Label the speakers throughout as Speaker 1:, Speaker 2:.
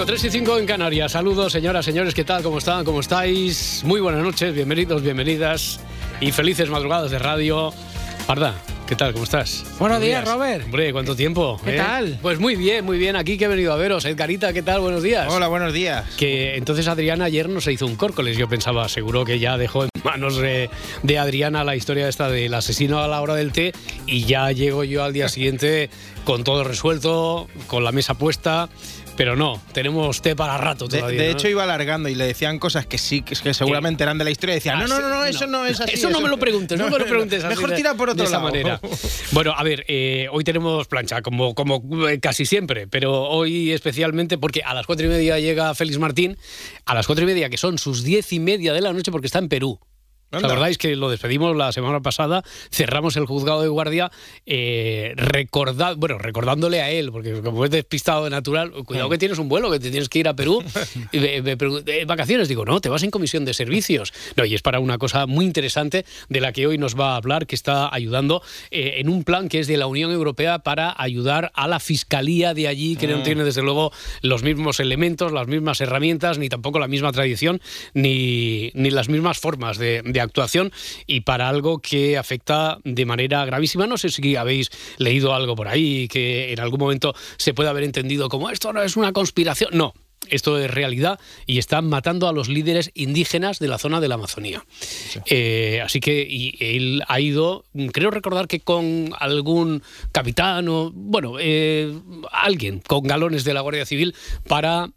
Speaker 1: 5, 3 y 5 en Canarias. Saludos, señoras, señores, ¿qué tal? ¿Cómo están? ¿Cómo estáis? Muy buenas noches, bienvenidos, bienvenidas y felices madrugadas de radio. Parda, ¿qué tal? ¿Cómo estás?
Speaker 2: Buenos días, Robert.
Speaker 1: Hombre, ¿cuánto tiempo?
Speaker 2: ¿Qué
Speaker 1: eh?
Speaker 2: tal?
Speaker 1: Pues muy bien, muy bien. Aquí que he venido a veros. Edgarita, ¿qué tal? Buenos días.
Speaker 3: Hola, buenos días.
Speaker 1: Que entonces Adriana ayer no se hizo un córcoles. Yo pensaba, seguro que ya dejó en manos de, de Adriana la historia esta del asesino a la hora del té y ya llego yo al día siguiente con todo resuelto, con la mesa puesta. Pero no, tenemos té para rato
Speaker 3: De,
Speaker 1: todavía.
Speaker 3: de hecho, iba alargando y le decían cosas que sí, que, que seguramente eran de la historia. Y decía,
Speaker 1: Ah,
Speaker 3: no, no, no, no, eso no es así.
Speaker 1: Eso no me lo preguntes, no, me lo preguntes así
Speaker 3: Mejor tira por otro
Speaker 1: de esa
Speaker 3: lado.
Speaker 1: manera. Bueno, a ver, eh, hoy tenemos plancha, como, como eh, casi siempre, pero hoy especialmente porque a las cuatro y media llega Félix Martín, a las cuatro y media, que son sus diez y media de la noche, porque está en Perú. ¿Os acordáis que lo despedimos la semana pasada? Cerramos el juzgado de guardia eh, recordad, bueno, recordándole a él, porque como es despistado de natural, cuidado que tienes un vuelo, que te tienes que ir a Perú. Y me- me pregun- ¿eh, vacaciones, digo, no, te vas en comisión de servicios. No, y es para una cosa muy interesante de la que hoy nos va a hablar, que está ayudando eh, en un plan que es de la Unión Europea para ayudar a la fiscalía de allí, que no tiene desde luego los mismos elementos, las mismas herramientas, ni tampoco la misma tradición, ni, ni las mismas formas de, de actuación, y para algo que afecta de manera gravísima. No sé si habéis leído algo por ahí que en algún momento se puede haber entendido como esto no es una conspiración. No. Esto es realidad y están matando a los líderes indígenas de la zona de la Amazonía. Eh, así que y él ha ido, creo recordar que con algún capitán o, bueno, eh, alguien con galones de la Guardia Civil para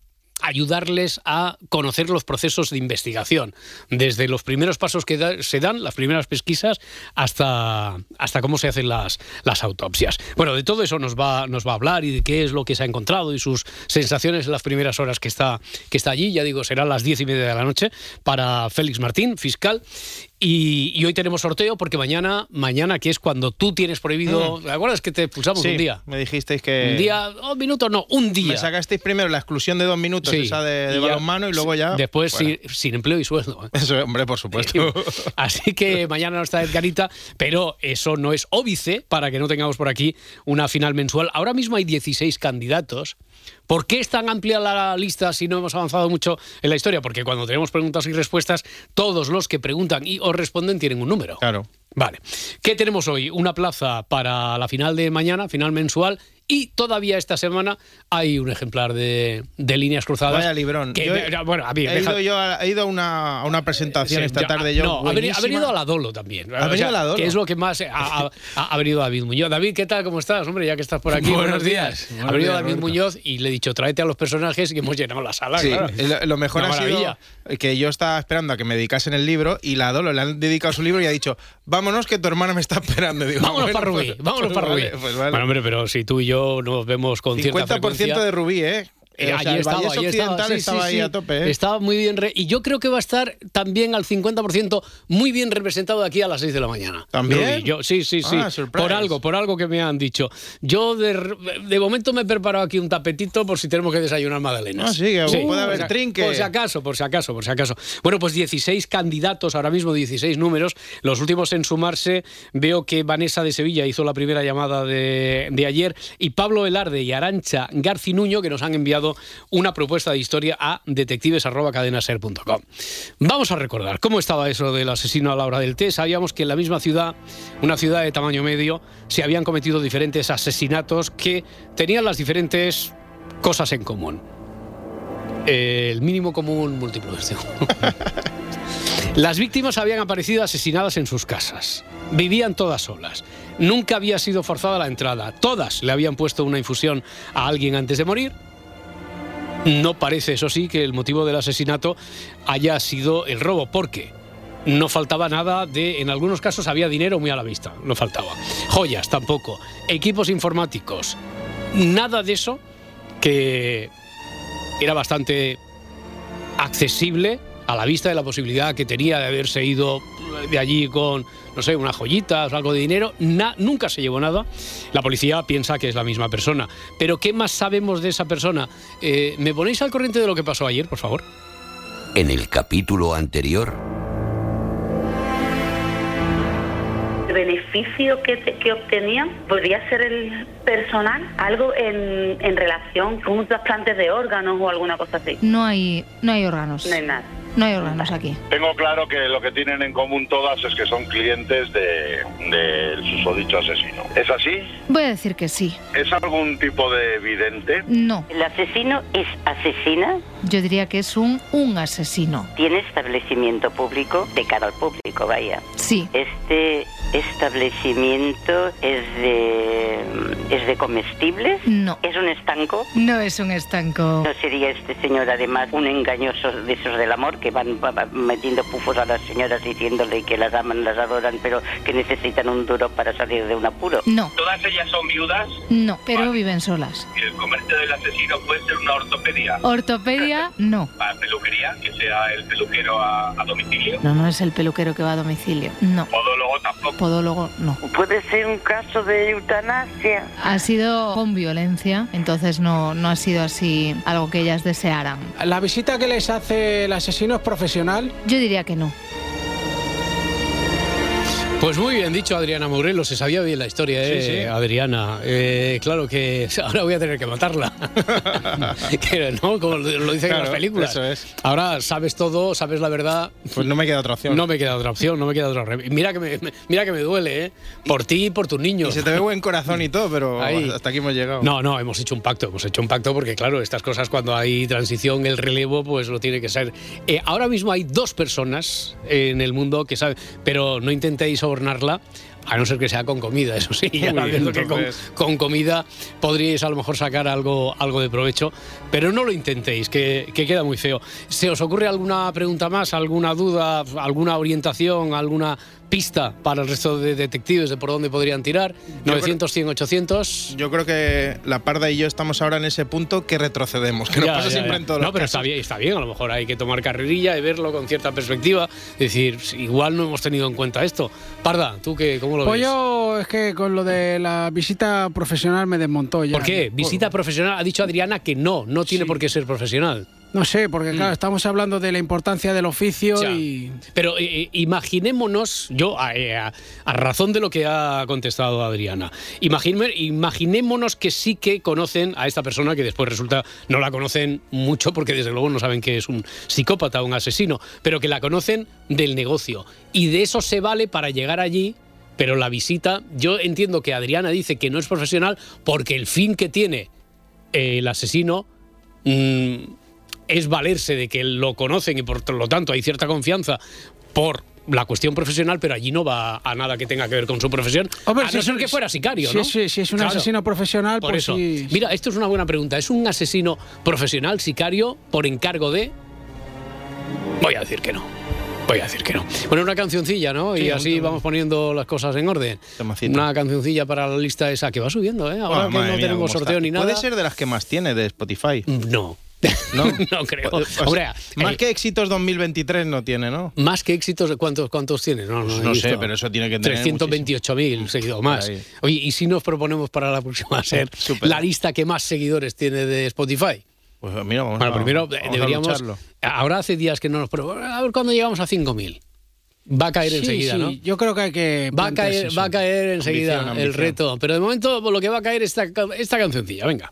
Speaker 1: ayudarles a conocer los procesos de investigación, desde los primeros pasos que se dan, las primeras pesquisas, hasta, hasta cómo se hacen las, las autopsias. Bueno, de todo eso nos va, nos va a hablar y de qué es lo que se ha encontrado y sus sensaciones en las primeras horas que está, que está allí. Ya digo, será las diez y media de la noche para Félix Martín, fiscal. Y, y hoy tenemos sorteo porque mañana, mañana que es cuando tú tienes prohibido... ¿Te acuerdas que te expulsamos
Speaker 3: Sí,
Speaker 1: un día?
Speaker 3: me dijisteis que.
Speaker 1: Un día, un minuto, no, un día.
Speaker 3: Me sacasteis primero la exclusión de dos minutos,
Speaker 1: Sí,
Speaker 3: esa de, balonmano, y luego ya.
Speaker 1: Después sin empleo y sueldo. ¿eh?
Speaker 3: Eso, hombre, por supuesto.
Speaker 1: Así que mañana no está Edgarita, pero eso no es óbice para que no tengamos por aquí una final mensual. Ahora mismo hay 16 candidatos. ¿Por qué es tan amplia la lista si no hemos avanzado mucho en la historia? Porque cuando tenemos preguntas y respuestas, todos los que preguntan y o responden tienen un número.
Speaker 3: Claro.
Speaker 1: Vale. ¿Qué tenemos hoy? Una plaza para la final de mañana, final mensual. Y todavía esta semana hay un ejemplar de, de líneas cruzadas.
Speaker 3: Vaya librón.
Speaker 1: Que,
Speaker 3: Yo he-
Speaker 1: bueno, a mí,
Speaker 3: He
Speaker 1: deja-
Speaker 3: ido yo a, he ido a una, a una presentación
Speaker 1: Sí,
Speaker 3: esta tarde yo.
Speaker 1: No, ha venido, ha
Speaker 3: buenísima.
Speaker 1: venido a la Dolo también.
Speaker 3: ¿Ha venido a la Dolo?
Speaker 1: Que es lo que más ha, ha- venido David Muñoz. David, ¿qué tal? ¿Cómo estás? Hombre, ya que estás por aquí.
Speaker 2: Buenos días.
Speaker 1: ha
Speaker 2: Buenos
Speaker 1: venido
Speaker 2: días,
Speaker 1: David
Speaker 2: Roberto.
Speaker 1: Muñoz y le he dicho, tráete a los personajes y hemos llenado la sala.
Speaker 3: Sí,
Speaker 1: claro.
Speaker 3: lo, lo mejor
Speaker 1: Una
Speaker 3: ha sido que yo estaba esperando a que me dedicasen el libro y la Dolo le han dedicado su libro y ha dicho, vámonos que tu hermana me está esperando. Digo,
Speaker 1: Vámonos
Speaker 3: bueno,
Speaker 1: para Rubí,
Speaker 3: pues-
Speaker 1: vámonos
Speaker 3: pues
Speaker 1: para Rubí.
Speaker 3: vale, pues vale.
Speaker 1: Bueno, hombre, pero si tú y yo nos vemos con cierta
Speaker 3: 50%
Speaker 1: frecuencia...
Speaker 3: de Rubí, ¿eh?
Speaker 1: Eh,
Speaker 3: O sea,
Speaker 1: allí
Speaker 3: el
Speaker 1: estaba, allí estaba, sí, sí,
Speaker 3: ahí
Speaker 1: sí.
Speaker 3: a tope, ¿eh?
Speaker 1: Estaba muy bien. re- y yo creo que va a estar también al 50% muy bien representado de aquí a las 6 de la mañana.
Speaker 3: ¿También?
Speaker 1: Yo, sí, sí, sí.
Speaker 3: Ah, surprise.
Speaker 1: por algo, por algo que me han dicho. Yo de, de momento me he preparado aquí un tapetito por si tenemos que desayunar magdalenas.
Speaker 3: Ah, sí, que puede haber trinque.
Speaker 1: Por si acaso, por si acaso, por si acaso. Bueno, pues 16 candidatos, ahora mismo 16 números. Los últimos en sumarse, veo que Vanessa de Sevilla hizo la primera llamada de, de ayer y Pablo Elarde y Arancha Garcinuño que nos han enviado una propuesta de historia a detectives.cadenaser.com. Vamos a recordar cómo estaba eso del asesino a la hora del té. Sabíamos que en la misma ciudad, una ciudad de tamaño medio, se habían cometido diferentes asesinatos que tenían las diferentes cosas en común. El mínimo común múltiplo. este. Las víctimas habían aparecido asesinadas en sus casas. Vivían todas solas. Nunca había sido forzada la entrada. Todas le habían puesto una infusión a alguien antes de morir. No parece, eso sí, que el motivo del asesinato haya sido el robo, porque no faltaba nada de, en algunos casos había dinero muy a la vista, no faltaba. Joyas tampoco, equipos informáticos, nada de eso que era bastante accesible a la vista de la posibilidad que tenía de haberse ido de allí con, no sé, unas joyitas o algo de dinero. nunca se llevó nada. La policía piensa que es la misma persona. Pero ¿qué más sabemos de esa persona? Eh, ¿Me ponéis al corriente de lo que pasó ayer, por favor?
Speaker 2: En el capítulo anterior
Speaker 4: beneficio que, que, obtenían podría ser el personal, algo en, en relación con un trasplante de órganos o alguna cosa así.
Speaker 5: No hay, no hay órganos.
Speaker 4: No hay nada.
Speaker 5: No hay órganos aquí.
Speaker 6: Tengo claro que lo que tienen en común todas es que son clientes del de, susodicho asesino. ¿Es así?
Speaker 5: Voy a decir que sí.
Speaker 6: ¿Es algún tipo de evidente?
Speaker 5: No.
Speaker 4: ¿El asesino es asesina?
Speaker 5: Yo diría que es un, un asesino.
Speaker 4: ¿Tiene establecimiento público de cara al público, vaya?
Speaker 5: Sí.
Speaker 4: Este establecimiento es de es de comestibles?
Speaker 5: No.
Speaker 4: ¿Es un estanco?
Speaker 5: No es un estanco.
Speaker 4: ¿No sería este señor además un engañoso de esos del amor que van metiendo pufos a las señoras diciéndole que las aman, las adoran, pero que necesitan un duro para salir de un apuro?
Speaker 5: No.
Speaker 7: ¿Todas ellas son viudas?
Speaker 5: No, pero viven solas.
Speaker 7: ¿Y el comercio del asesino puede ser una ortopedia?
Speaker 5: Ortopedia, no.
Speaker 7: ¿Para peluquería? ¿Que sea el peluquero a, a domicilio?
Speaker 5: No, no es el peluquero que va a domicilio. No.
Speaker 7: Podólogo tampoco.
Speaker 5: Podólogo, no.
Speaker 4: ¿Puede ser un caso de eutanasia?
Speaker 5: Ha sido con violencia, entonces no, no ha sido así algo que ellas desearan.
Speaker 8: ¿La visita que les hace el asesino es profesional?
Speaker 5: Yo diría que no.
Speaker 1: Pues muy bien dicho, Adriana Morelos. Se sabía bien la historia, ¿eh? Adriana. Eh, claro que ahora voy a tener que matarla. ¿no? Como lo dicen en las películas.
Speaker 3: Eso es.
Speaker 1: Ahora sabes todo, sabes la verdad.
Speaker 3: Pues no me queda otra opción.
Speaker 1: No me queda otra opción, no me queda otra Mira que me, mira que me duele, ¿eh? Por ti y por tus niños.
Speaker 3: Y se te ve buen corazón y todo, pero hasta aquí hemos llegado.
Speaker 1: No, no, hemos hecho un pacto. Hemos hecho un pacto porque, claro, estas cosas cuando hay transición, el relevo, pues lo tiene que ser. Eh, ahora mismo hay dos personas en el mundo que saben, pero no intentéis a no ser que sea con comida, eso sí. Ya que con, comida podríais a lo mejor sacar algo, algo de provecho, pero no lo intentéis, que, que, queda muy feo. ¿Se os ocurre alguna pregunta más, alguna duda, alguna orientación, alguna pista para el resto de detectives de por dónde podrían tirar. 900, 100, 800.
Speaker 3: Yo creo que la Parda y yo estamos ahora en ese punto que retrocedemos, que nos pasa siempre en todo
Speaker 1: No, pero está bien, está bien, a lo mejor hay que tomar carrerilla y verlo con cierta perspectiva. Es decir, igual no hemos tenido en cuenta esto. Parda, ¿tú qué, cómo lo
Speaker 8: pues
Speaker 1: ves?
Speaker 8: Pues yo es que con lo de la visita profesional me desmontó ya.
Speaker 1: ¿Por qué? Visita profesional, ha dicho Adriana que no, no tiene por qué ser profesional.
Speaker 8: No sé, porque claro, mm. estamos hablando de la importancia del oficio y...
Speaker 1: Pero eh, eh, imaginémonos, yo eh, a, razón de lo que ha contestado Adriana, imaginémonos que sí que conocen a esta persona que después resulta no la conocen mucho porque desde luego no saben que es un psicópata, un asesino, pero que la conocen del negocio. Y de eso se vale para llegar allí pero la visita, yo entiendo que Adriana dice que no es profesional porque el fin que tiene el asesino mm, es valerse de que lo conocen y por lo tanto hay cierta confianza por la cuestión profesional, pero allí no va a nada que tenga que ver con su profesión. a no ser que fuera sicario, ¿no?
Speaker 8: Sí, sí, es un asesino profesional.
Speaker 1: Por
Speaker 8: pues
Speaker 1: eso. Mira, esto es una buena pregunta. ¿Es un asesino profesional, sicario, por encargo de...? Voy a decir que no. Voy a decir que no. Bueno, una cancioncilla, ¿no? y así vamos poniendo las cosas en orden. Una cancioncilla para la lista esa que va subiendo, ¿eh? Ahora que no tenemos sorteo ni nada.
Speaker 3: ¿Puede ser de las que más tiene de Spotify?
Speaker 1: No. No, no creo.
Speaker 3: más eh, que éxitos 2023 no tiene, ¿no?
Speaker 1: Más que éxitos, ¿cuántos, cuántos tiene? No,
Speaker 3: no, no sé, pero eso tiene que tener.
Speaker 1: 328.000 seguidores más. Oye, ¿y si nos proponemos para la próxima ser la lista que más seguidores tiene de Spotify?
Speaker 3: Pues mira, vamos
Speaker 1: bueno, primero deberíamos. ahora hace días que no nos. a ver cuándo llegamos a 5.000. Va a caer enseguida,
Speaker 8: sí.
Speaker 1: ¿no?
Speaker 8: Yo creo que hay que.
Speaker 1: Va a caer, va a caer enseguida el reto. Pero de momento lo que va a caer es esta, esta cancioncilla. Venga.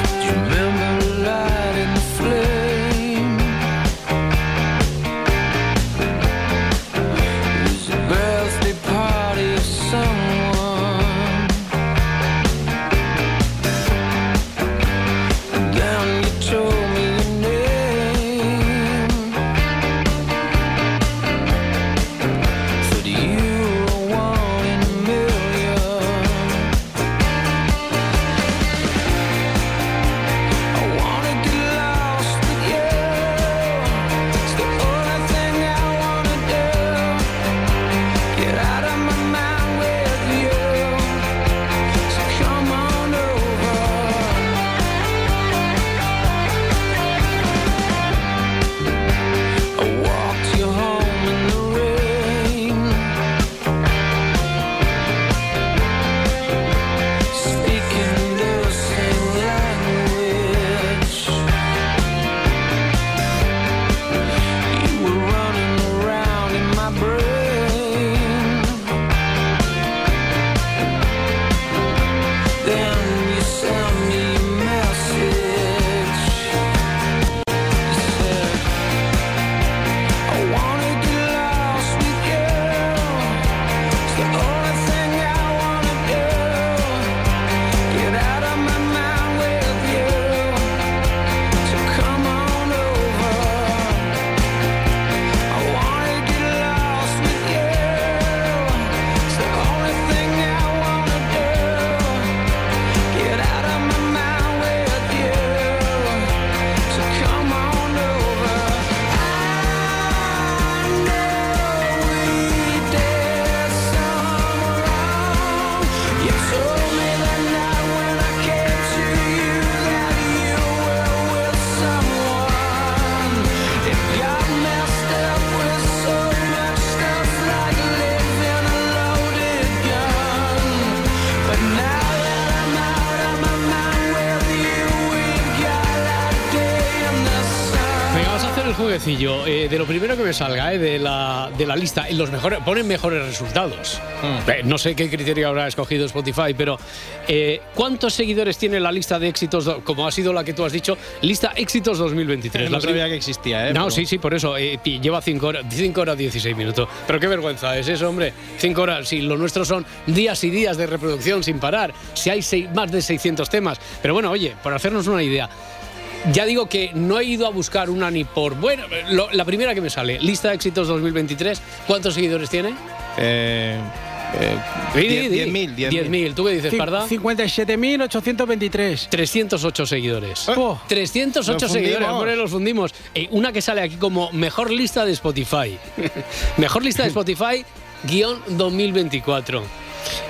Speaker 1: De lo primero que me salga, eh, de, la, de la lista. En los mejores, ponen mejores resultados. Eh, no sé qué criterio habrá escogido Spotify, pero eh, ¿cuántos seguidores tiene la lista de éxitos, como ha sido la que tú has dicho, lista éxitos 2023?
Speaker 3: No
Speaker 1: La
Speaker 3: sabía que existía, ¿eh?
Speaker 1: No,
Speaker 3: Pero-
Speaker 1: sí, sí, por eso. eh, lleva 5 horas, cinco horas 16 minutos. Pero qué vergüenza es eso, hombre. 5 horas. Si lo nuestro son días y días de reproducción sin parar. Si hay seis- más de 600 temas. Pero bueno, oye, por hacernos una idea. Ya digo que no he ido a buscar una ni por. Bueno, lo- la primera que me sale, lista de éxitos 2023. ¿Cuántos seguidores tiene?
Speaker 3: Eh, eh,
Speaker 1: Di, di,
Speaker 3: diez-
Speaker 1: di.
Speaker 3: 10.000, 10.000.
Speaker 1: 10.000. ¿Tú qué dices, Parda?
Speaker 8: 57.823.
Speaker 1: 308 seguidores.
Speaker 8: Oh.
Speaker 1: 308
Speaker 3: Los
Speaker 1: seguidores, hombre, los fundimos. Eh, una que sale aquí como mejor lista de Spotify. mejor lista de Spotify, guion 2024.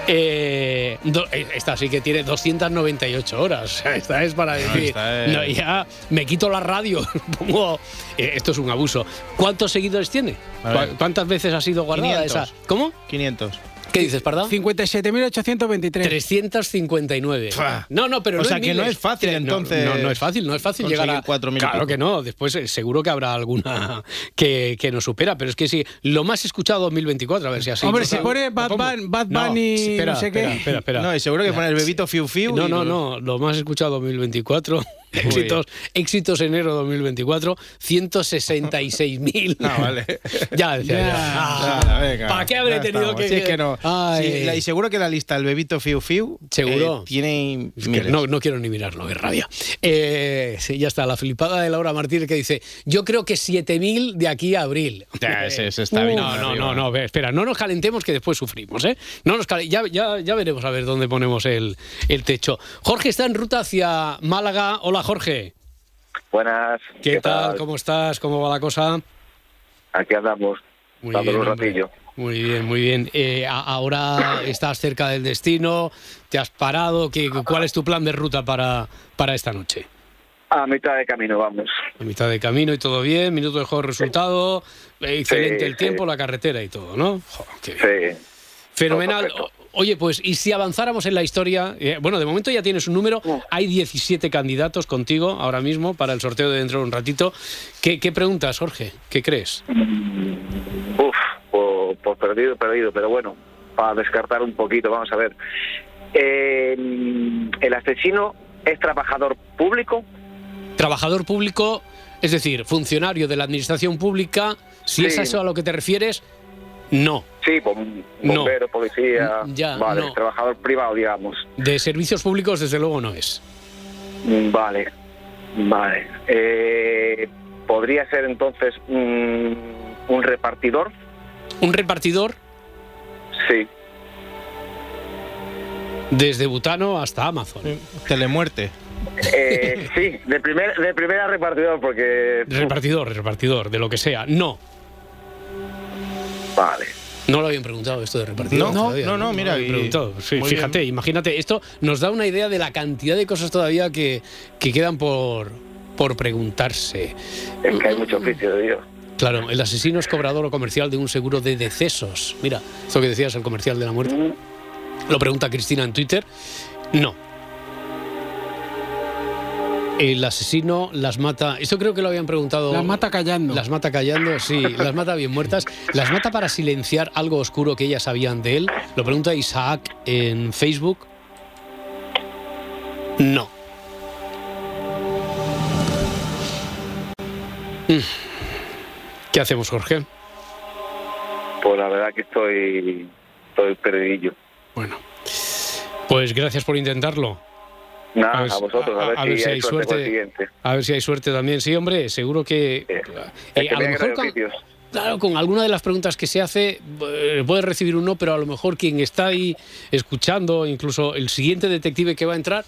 Speaker 1: Eh, do- eh, esta sí que tiene 298 horas. O sea, Esta es para decir.
Speaker 3: esta es-
Speaker 1: no, ya me quito la radio. pongo- eh, esto es un abuso. ¿Cuántos seguidores tiene?
Speaker 3: A ver.
Speaker 1: ¿Cu- ¿Cuántas veces ha sido guardada
Speaker 3: 500.
Speaker 1: esa? ¿Cómo?
Speaker 3: 500.
Speaker 1: ¿Qué dices, Parda?
Speaker 8: 57.823.
Speaker 1: 359.
Speaker 3: Fua.
Speaker 1: No, no, pero
Speaker 3: O
Speaker 1: no
Speaker 3: sea que no es fácil,
Speaker 1: No,
Speaker 3: entonces,
Speaker 1: No, no es fácil, no es fácil llegar a.
Speaker 3: conseguir 4.000 y
Speaker 1: Claro que no. Después eh, seguro que habrá alguna que, que nos supera, pero es que sí. Lo más escuchado 2024, a ver si así.
Speaker 8: Hombre, si pone
Speaker 1: ¿lo
Speaker 8: Bad? Bunny- Bad
Speaker 1: No,
Speaker 8: Bunny,
Speaker 1: sí, espera,
Speaker 8: no sé qué.
Speaker 1: espera, espera, espera.
Speaker 3: No, y seguro que pone el bebito Fiu Fiu.
Speaker 1: No,
Speaker 3: y
Speaker 1: no, no, lo más escuchado 2024. Éxitos, éxitos enero 2024, 166.000.
Speaker 3: Ah, vale.
Speaker 1: ya decía
Speaker 8: Ya.
Speaker 3: Ah, venga,
Speaker 1: ¿Para qué habré
Speaker 3: ya
Speaker 1: tenido que.?
Speaker 3: Si es que no.
Speaker 1: Ay.
Speaker 3: Sí, la- y seguro que la lista del bebito Fiu Fiu.
Speaker 1: ¿Seguro?
Speaker 3: eh, tiene. Miles.
Speaker 1: no, no quiero ni mirarlo, es rabia. Eh, sí, ya está, la flipada de Laura Martínez que dice, yo creo que 7.000 de aquí a abril.
Speaker 3: Ya, ese- ese está bien
Speaker 1: No, no, no, no, espera, no nos calentemos que después sufrimos, ¿eh? No nos calen- ya, ya, ya veremos a ver dónde ponemos el, el techo. Jorge está en ruta hacia Málaga. Hola, Jorge.
Speaker 9: Buenas.
Speaker 1: ¿Qué, tal? ¿Cómo estás? ¿Cómo va la cosa?
Speaker 9: Aquí andamos,
Speaker 1: Muy
Speaker 9: un ratillo.
Speaker 1: Muy bien, muy bien. Eh, ahora estás cerca del destino, te has parado. ¿Qué, ¿Cuál es tu plan de ruta para, para esta noche?
Speaker 9: A mitad de camino vamos.
Speaker 1: A mitad de camino y todo bien, minuto de juego resultado, excelente
Speaker 9: Sí,
Speaker 1: el tiempo,
Speaker 9: sí.
Speaker 1: la carretera y todo, ¿no? Jo, qué bien.
Speaker 9: Sí.
Speaker 1: Fenomenal.
Speaker 9: todo
Speaker 1: Oye, pues, y si avanzáramos en la historia, eh, bueno, de momento ya tienes un número, hay 17 candidatos contigo ahora mismo para el sorteo de dentro de un ratito. ¿Qué, qué preguntas, Jorge? ¿Qué crees?
Speaker 9: Uf, por, por perdido, perdido, pero bueno, para descartar un poquito, vamos a ver. Eh, ¿El asesino es trabajador público?
Speaker 1: Trabajador público, es decir, funcionario de la administración pública, si es a eso a lo que te refieres, no.
Speaker 9: Sí, bom-
Speaker 1: No.
Speaker 9: bombero, policía.
Speaker 1: Mm, ya,
Speaker 9: vale,
Speaker 1: no.
Speaker 9: trabajador privado, digamos.
Speaker 1: De servicios públicos, desde luego, no es.
Speaker 9: Mm, Vale, vale. Eh, ¿Podría ser entonces un repartidor?
Speaker 1: Un repartidor
Speaker 9: Sí.
Speaker 1: desde Butano hasta Amazon.
Speaker 3: Telemuerte.
Speaker 9: Eh, sí, de, primer, de primera repartidor, porque...
Speaker 1: Repartidor, repartidor, de lo que sea. No.
Speaker 9: Vale.
Speaker 1: No lo habían preguntado esto de repartidor.
Speaker 3: No,
Speaker 1: todavía,
Speaker 3: no, no, mira, y-
Speaker 1: preguntado. Sí, fíjate, imagínate, esto nos da una idea de la cantidad de cosas todavía que, que quedan por, por preguntarse.
Speaker 9: Es que hay mucho oficio de Dios.
Speaker 1: Claro, el asesino es cobrador o comercial de un seguro de decesos. Mira, eso que decías, el comercial de la muerte. Lo pregunta Cristina en Twitter. No. El asesino las mata. Esto creo que lo habían preguntado.
Speaker 8: Las mata callando.
Speaker 1: Las mata callando, sí. Las mata bien muertas. Las mata para silenciar algo oscuro que ellas sabían de él. Lo pregunta Isaac en Facebook. No. Mm. ¿Qué hacemos, Jorge?
Speaker 9: Pues la verdad que estoy, estoy perdidillo.
Speaker 1: Bueno, pues gracias por intentarlo.
Speaker 9: Nada,
Speaker 1: A ver si-
Speaker 9: vosotros, a, ver,
Speaker 1: a
Speaker 9: si,
Speaker 1: ver si
Speaker 9: hay
Speaker 1: hay
Speaker 9: suerte.
Speaker 1: A ver si hay suerte también. Sí, hombre, seguro que. Eh,
Speaker 9: que
Speaker 1: a lo mejor con, claro, con alguna de las preguntas que se hace eh, puede recibir un no, pero a lo mejor quien está ahí escuchando, incluso el siguiente detective que va a entrar,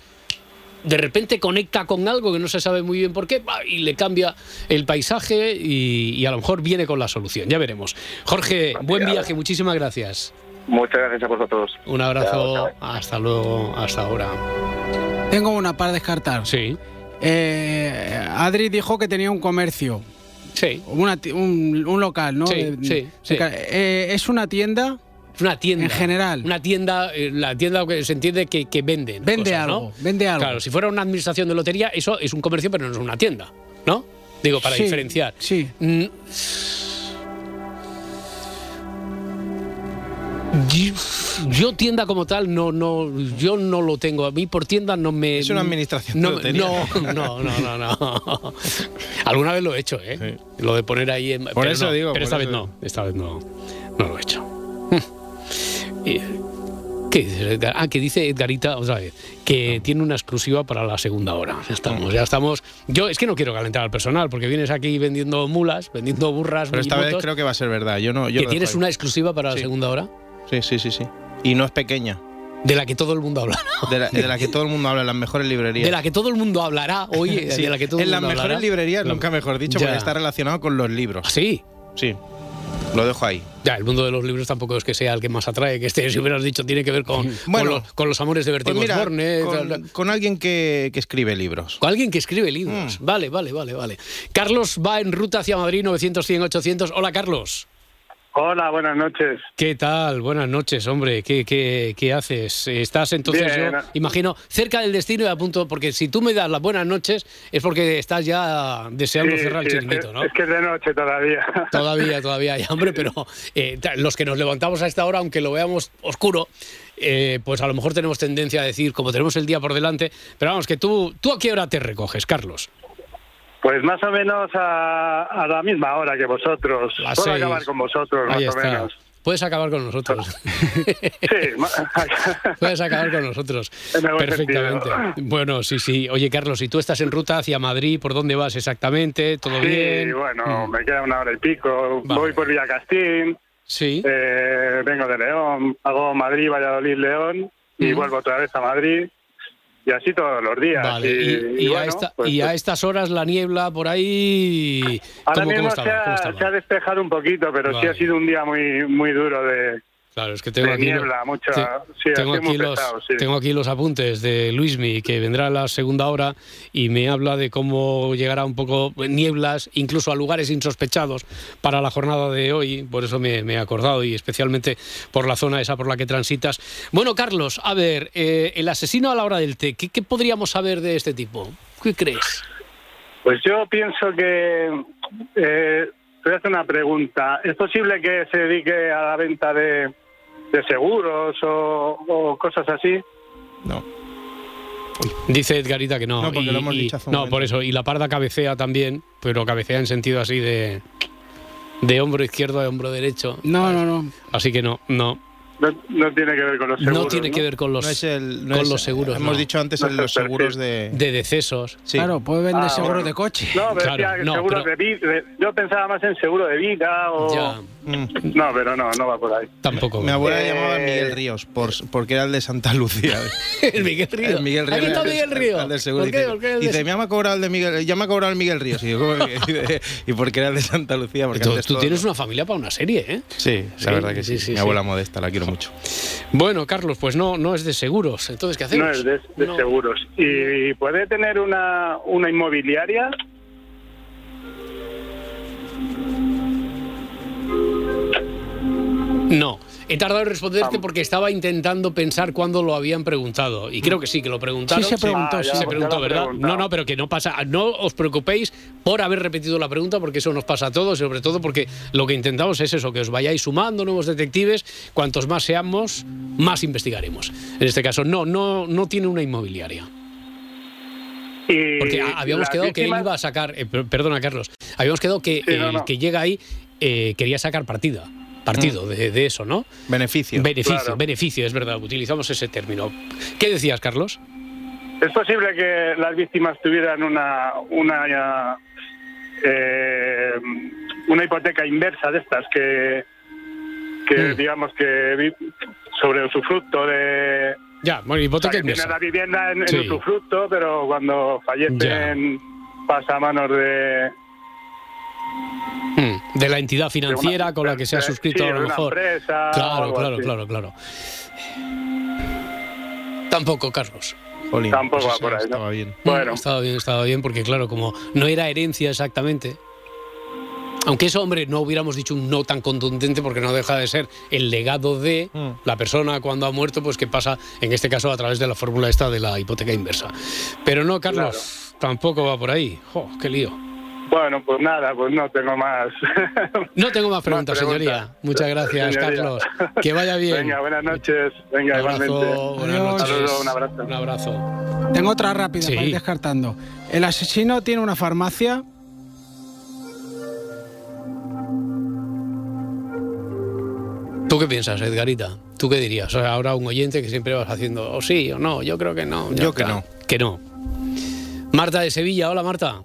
Speaker 1: de repente conecta con algo que no se sabe muy bien por qué y le cambia el paisaje y, y a lo mejor viene con la solución. Ya veremos. Jorge, buen viaje, muchísimas gracias.
Speaker 9: Muchas gracias a vosotros.
Speaker 1: Un abrazo,
Speaker 9: Chao, chao.
Speaker 1: hasta luego, hasta ahora.
Speaker 8: Tengo una para descartar.
Speaker 1: Sí,
Speaker 8: Eh, Adri dijo que tenía un comercio,
Speaker 1: sí.
Speaker 8: una un, un local, ¿no?
Speaker 1: Sí,
Speaker 8: De-
Speaker 1: sí,
Speaker 8: de
Speaker 1: sí.
Speaker 8: ca- eh, ¿Es una tienda?
Speaker 1: Una tienda.
Speaker 8: En general.
Speaker 1: Una tienda, eh, la tienda que se entiende que, que venden.
Speaker 8: Vende
Speaker 1: cosas, ¿no?
Speaker 8: algo, vende algo.
Speaker 1: Claro, si fuera una administración de lotería, eso es un comercio, pero no es una tienda, ¿no? Digo, para
Speaker 8: Sí,
Speaker 1: diferenciar.
Speaker 8: Sí.
Speaker 1: Mm, Yo, yo tienda como tal no no yo no lo tengo a mí por tienda no me
Speaker 3: Es una administración
Speaker 1: no no no no no, no. alguna vez lo he hecho eh lo de poner ahí en,
Speaker 3: Por eso
Speaker 1: no,
Speaker 3: digo,
Speaker 1: pero esta vez no esta vez no no lo he hecho Y, ¿Qué Edgar? Ah, que dice Edgarita, otra vez, que tiene una exclusiva para la segunda hora. Ya estamos, ya estamos. Yo es que no quiero calentar al personal, porque vienes aquí vendiendo mulas, vendiendo burras,
Speaker 3: Pero esta vez creo que va a ser verdad. Yo no. Yo
Speaker 1: que tienes una exclusiva para la segunda hora,
Speaker 3: Sí, sí, sí, sí. Y no es pequeña.
Speaker 1: de la que todo el mundo habla.
Speaker 3: De la, de la que todo el mundo habla en las mejores librerías.
Speaker 1: De la que todo el mundo hablará, oye,
Speaker 3: Sí,
Speaker 1: de la que todo el
Speaker 3: en las
Speaker 1: mundo
Speaker 3: mejores
Speaker 1: hablará.
Speaker 3: librerías, nunca mejor dicho,
Speaker 1: Ya.
Speaker 3: porque está relacionado con los libros.
Speaker 1: ¿Ah, sí?
Speaker 3: Sí. Lo dejo ahí.
Speaker 1: Ya, el mundo de los libros tampoco es que sea el que más atrae, que este, si hubieras dicho, tiene que ver con,
Speaker 3: Bueno,
Speaker 1: con, los, con los amores de Bertín
Speaker 3: Pues mira,
Speaker 1: Osborne, tal,
Speaker 3: con, alguien que, que escribe libros.
Speaker 1: Con alguien que escribe libros. Vale, vale, vale, vale. Carlos va en ruta hacia Madrid, 900, 100, 800. Hola, Carlos.
Speaker 10: Hola, buenas noches.
Speaker 1: ¿Qué tal? Buenas noches, hombre. ¿Qué, qué, qué haces? Estás entonces,
Speaker 10: Bien.
Speaker 1: yo imagino, cerca del destino y a punto, porque si tú me das las buenas noches es porque estás ya deseando
Speaker 10: Sí,
Speaker 1: cerrar el chiringuito, ¿no?
Speaker 10: Es que es de noche todavía.
Speaker 1: Todavía, todavía hay hambre, pero eh, los que nos levantamos a esta hora, aunque lo veamos oscuro, eh, pues a lo mejor tenemos tendencia a decir, como tenemos el día por delante, pero vamos, que tú, ¿tú a qué hora te recoges, Carlos?
Speaker 10: Pues más o menos a, a la misma hora que vosotros.
Speaker 1: Las
Speaker 10: Puedo
Speaker 1: seis.
Speaker 10: acabar con vosotros,
Speaker 1: Ahí
Speaker 10: más o
Speaker 1: está.
Speaker 10: menos.
Speaker 1: Puedes acabar con nosotros.
Speaker 10: Sí,
Speaker 1: Puedes acabar con nosotros. Perfectamente.
Speaker 10: sentido.
Speaker 1: Bueno, sí, sí. Oye, Carlos, si tú estás en ruta hacia Madrid, ¿por dónde vas exactamente? ¿Todo
Speaker 10: sí,
Speaker 1: bien?
Speaker 10: bueno,
Speaker 1: Mm.
Speaker 10: me queda una hora y pico.
Speaker 1: Vale.
Speaker 10: Voy por Villacastín.
Speaker 1: Sí.
Speaker 10: eh, vengo de León. Hago Madrid, Valladolid, León. Y
Speaker 1: Mm.
Speaker 10: vuelvo otra vez a Madrid. Y así todos los días.
Speaker 1: Vale, y, y a
Speaker 10: bueno,
Speaker 1: esta-
Speaker 10: pues-
Speaker 1: y a
Speaker 10: pues
Speaker 1: estas horas la niebla por ahí.
Speaker 10: Ahora
Speaker 1: ¿Cómo,
Speaker 10: mismo
Speaker 1: cómo
Speaker 10: se, ha, despejado un poquito, pero sí ha sido un día muy muy duro de,
Speaker 1: Claro, es que tengo aquí,
Speaker 10: niebla, mucha.
Speaker 1: te-
Speaker 10: sí,
Speaker 1: tengo, aquí los,
Speaker 10: pesado, sí.
Speaker 1: tengo aquí los apuntes de Luismi, que vendrá a la segunda hora y me habla de cómo llegará un poco nieblas, incluso a lugares insospechados para la jornada de hoy. Por eso me, me he acordado y especialmente por la zona esa por la que transitas. Bueno, Carlos, a ver, eh, el asesino a la hora del té, ¿qué, qué podríamos saber de este tipo? ¿Qué crees?
Speaker 10: Pues yo pienso que. Eh, te voy a hacer una pregunta. ¿Es posible que se dedique a la venta de, de seguros o, o cosas así?
Speaker 3: No.
Speaker 1: Dice Edgarita que no.
Speaker 3: No, porque
Speaker 1: y-
Speaker 3: lo hemos
Speaker 1: y-
Speaker 3: dicho hace un
Speaker 1: no,
Speaker 3: momento.
Speaker 1: por eso. Y la parda cabecea también, pero cabecea en sentido así de. de hombro izquierdo a hombro derecho.
Speaker 8: No, no, no.
Speaker 1: Así que no, no.
Speaker 10: No, no tiene que ver con los seguros.
Speaker 1: no tiene que ver con los,
Speaker 3: No es el- no
Speaker 1: con
Speaker 3: es-
Speaker 1: los seguros.
Speaker 3: Hemos
Speaker 1: no.
Speaker 3: dicho antes
Speaker 10: No
Speaker 3: en los seguros de.
Speaker 1: De decesos.
Speaker 3: Sí.
Speaker 8: Claro, puede vender
Speaker 10: Ah,
Speaker 8: seguros
Speaker 10: bueno.
Speaker 8: de coche.
Speaker 10: No, pero
Speaker 1: Claro,
Speaker 10: decía que
Speaker 1: no,
Speaker 10: seguros
Speaker 1: pero-
Speaker 10: de vida. Yo pensaba más en seguro de vida o.
Speaker 1: Ya.
Speaker 10: No, pero no, no va por ahí.
Speaker 1: tampoco.
Speaker 3: Mi abuela
Speaker 10: Eh,
Speaker 3: llamaba Miguel Ríos por, porque era el de Santa Lucía.
Speaker 1: el Miguel Río.
Speaker 3: El Miguel Ríos.
Speaker 1: Aquí está
Speaker 3: el-
Speaker 1: Miguel Río.
Speaker 3: el del seguro.
Speaker 1: ¿Por qué?
Speaker 3: Dice,
Speaker 1: ¿Por qué el de-
Speaker 3: dice, ya me ha cobrado el de Miguel, ya me ha cobrado el Miguel Ríos. Y yo, ¿cómo que? y porque era el de Santa Lucía. Porque
Speaker 1: Tú,
Speaker 3: antes
Speaker 1: tú
Speaker 3: todo-
Speaker 1: tienes una familia para una serie, ¿eh?
Speaker 3: Sí,
Speaker 1: Sí,
Speaker 3: la verdad que sí.
Speaker 1: sí, sí,
Speaker 3: Mi
Speaker 1: sí.
Speaker 3: abuela modesta, la quiero mucho.
Speaker 1: Bueno, Carlos, pues no, no es de seguros. Entonces, ¿qué hacemos?
Speaker 10: No es de, de
Speaker 1: No.
Speaker 10: seguros. ¿Y puede tener una, una inmobiliaria?
Speaker 1: No. He tardado en responderte porque estaba intentando pensar cuándo lo habían preguntado. Y creo que sí, que lo preguntaron.
Speaker 8: Sí se preguntó,
Speaker 10: Ah,
Speaker 8: sí.
Speaker 1: Se preguntó, ¿verdad?
Speaker 10: preguntado.
Speaker 1: No, no, pero que no pasa. No os preocupéis por haber repetido la pregunta, porque eso nos pasa a todos, y sobre todo porque lo que intentamos es eso, que os vayáis sumando nuevos detectives. Cuantos más seamos, más investigaremos. En este caso, no, no, no tiene una inmobiliaria.
Speaker 10: Y
Speaker 1: Porque habíamos quedado que él iba a sacar. eh, per- perdona, Carlos. Habíamos quedado que
Speaker 10: Sí, no,
Speaker 1: el
Speaker 10: no.
Speaker 1: que llega ahí eh, quería sacar partida. Partido de, de eso, ¿no?
Speaker 3: Beneficio.
Speaker 1: Beneficio,
Speaker 10: Claro.
Speaker 1: beneficio, es verdad. Utilizamos ese término. ¿Qué decías, Carlos?
Speaker 10: ¿Es posible que las víctimas tuvieran una una eh, una hipoteca inversa de estas que que
Speaker 1: Mm.
Speaker 10: digamos que sobre usufructo de
Speaker 1: Ya, bueno,
Speaker 10: o sea,
Speaker 1: hipoteca inversa.
Speaker 10: la vivienda en, en
Speaker 1: Sí.
Speaker 10: usufructo, pero cuando fallecen pasa a manos de
Speaker 1: De la entidad financiera
Speaker 10: una-
Speaker 1: con la que se ha suscrito
Speaker 10: sí,
Speaker 1: a lo mejor.
Speaker 10: empresa
Speaker 1: Claro, claro,
Speaker 10: así.
Speaker 1: claro, claro. Tampoco, Carlos.
Speaker 10: Tampoco va
Speaker 3: eso
Speaker 10: por ahí, ¿no?
Speaker 3: Estaba bien.
Speaker 10: Bueno,
Speaker 1: Estaba bien, estaba bien, porque claro, como no era herencia exactamente. Aunque eso, hombre, no hubiéramos dicho un no tan contundente porque no deja de ser el legado de
Speaker 3: Mm.
Speaker 1: la persona cuando ha muerto, pues que pasa, en este caso, a través de la fórmula esta de la hipoteca inversa. Pero no, Carlos, tampoco va por ahí. Jo, qué lío.
Speaker 10: Bueno, pues nada, pues no tengo más.
Speaker 1: No tengo más preguntas,
Speaker 10: preguntas.
Speaker 1: señoría. Muchas gracias,
Speaker 10: Señoría.
Speaker 1: Carlos. Que vaya bien.
Speaker 10: Venga, buenas noches. Venga,
Speaker 1: Un abrazo,
Speaker 10: igualmente.
Speaker 1: buenas noches.
Speaker 10: Saludos, un abrazo.
Speaker 1: Un abrazo.
Speaker 8: Tengo otra rápida
Speaker 1: Sí.
Speaker 8: para ir descartando. El asesino tiene una farmacia.
Speaker 1: ¿Tú qué piensas, Edgarita? ¿Tú qué dirías? O sea, ahora un oyente que siempre vas haciendo o sí o no. Yo creo que no. Ya
Speaker 3: Yo que no.
Speaker 1: Que no. Marta de Sevilla. Hola, Marta.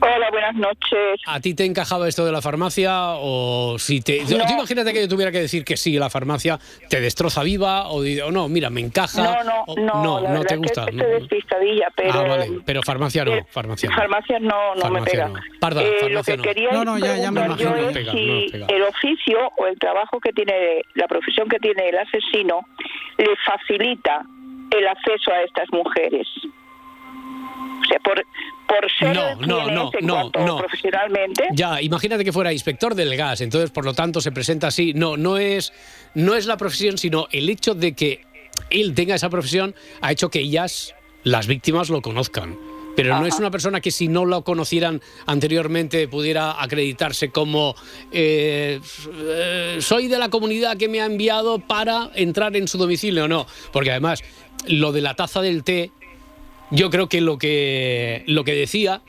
Speaker 11: Hola, buenas noches.
Speaker 1: ¿A ti te encajaba esto de la farmacia o si te...
Speaker 11: No.
Speaker 1: Tú imagínate que yo tuviera que decir que sí, la farmacia te destroza viva o, o no, mira, me encaja.
Speaker 11: No, no,
Speaker 1: o-
Speaker 11: no,
Speaker 1: no,
Speaker 11: la
Speaker 1: no te
Speaker 11: que
Speaker 1: gusta.
Speaker 11: estoy
Speaker 1: no.
Speaker 11: despistadilla, pero...
Speaker 1: ah, vale, pero farmacia no,
Speaker 11: eh,
Speaker 1: farmacia no.
Speaker 11: Farmacias no, no me
Speaker 1: Farmacia
Speaker 11: pega.
Speaker 1: no. Parda,
Speaker 11: Eh, lo
Speaker 1: farmacia
Speaker 11: que
Speaker 1: no.
Speaker 11: quería
Speaker 8: No, no, ya- ya me imagino.
Speaker 11: yo es
Speaker 1: pega,
Speaker 11: si
Speaker 1: pega.
Speaker 11: el oficio o el trabajo que tiene, la profesión que tiene el asesino, le facilita el acceso a estas mujeres. O sea, por, por ser
Speaker 1: No, no, no,
Speaker 11: en
Speaker 1: no, no.
Speaker 11: profesionalmente,
Speaker 1: Ya, imagínate que fuera inspector del gas, entonces por lo tanto se presenta así. No, no es, no es la profesión, sino el hecho de que él tenga esa profesión ha hecho que ellas, las víctimas, lo conozcan. Pero no es una persona que si no lo conocieran anteriormente pudiera acreditarse como eh, eh, soy de la comunidad que me ha enviado para entrar en su domicilio. No, porque además lo de la taza del té, yo creo que lo que, lo que decía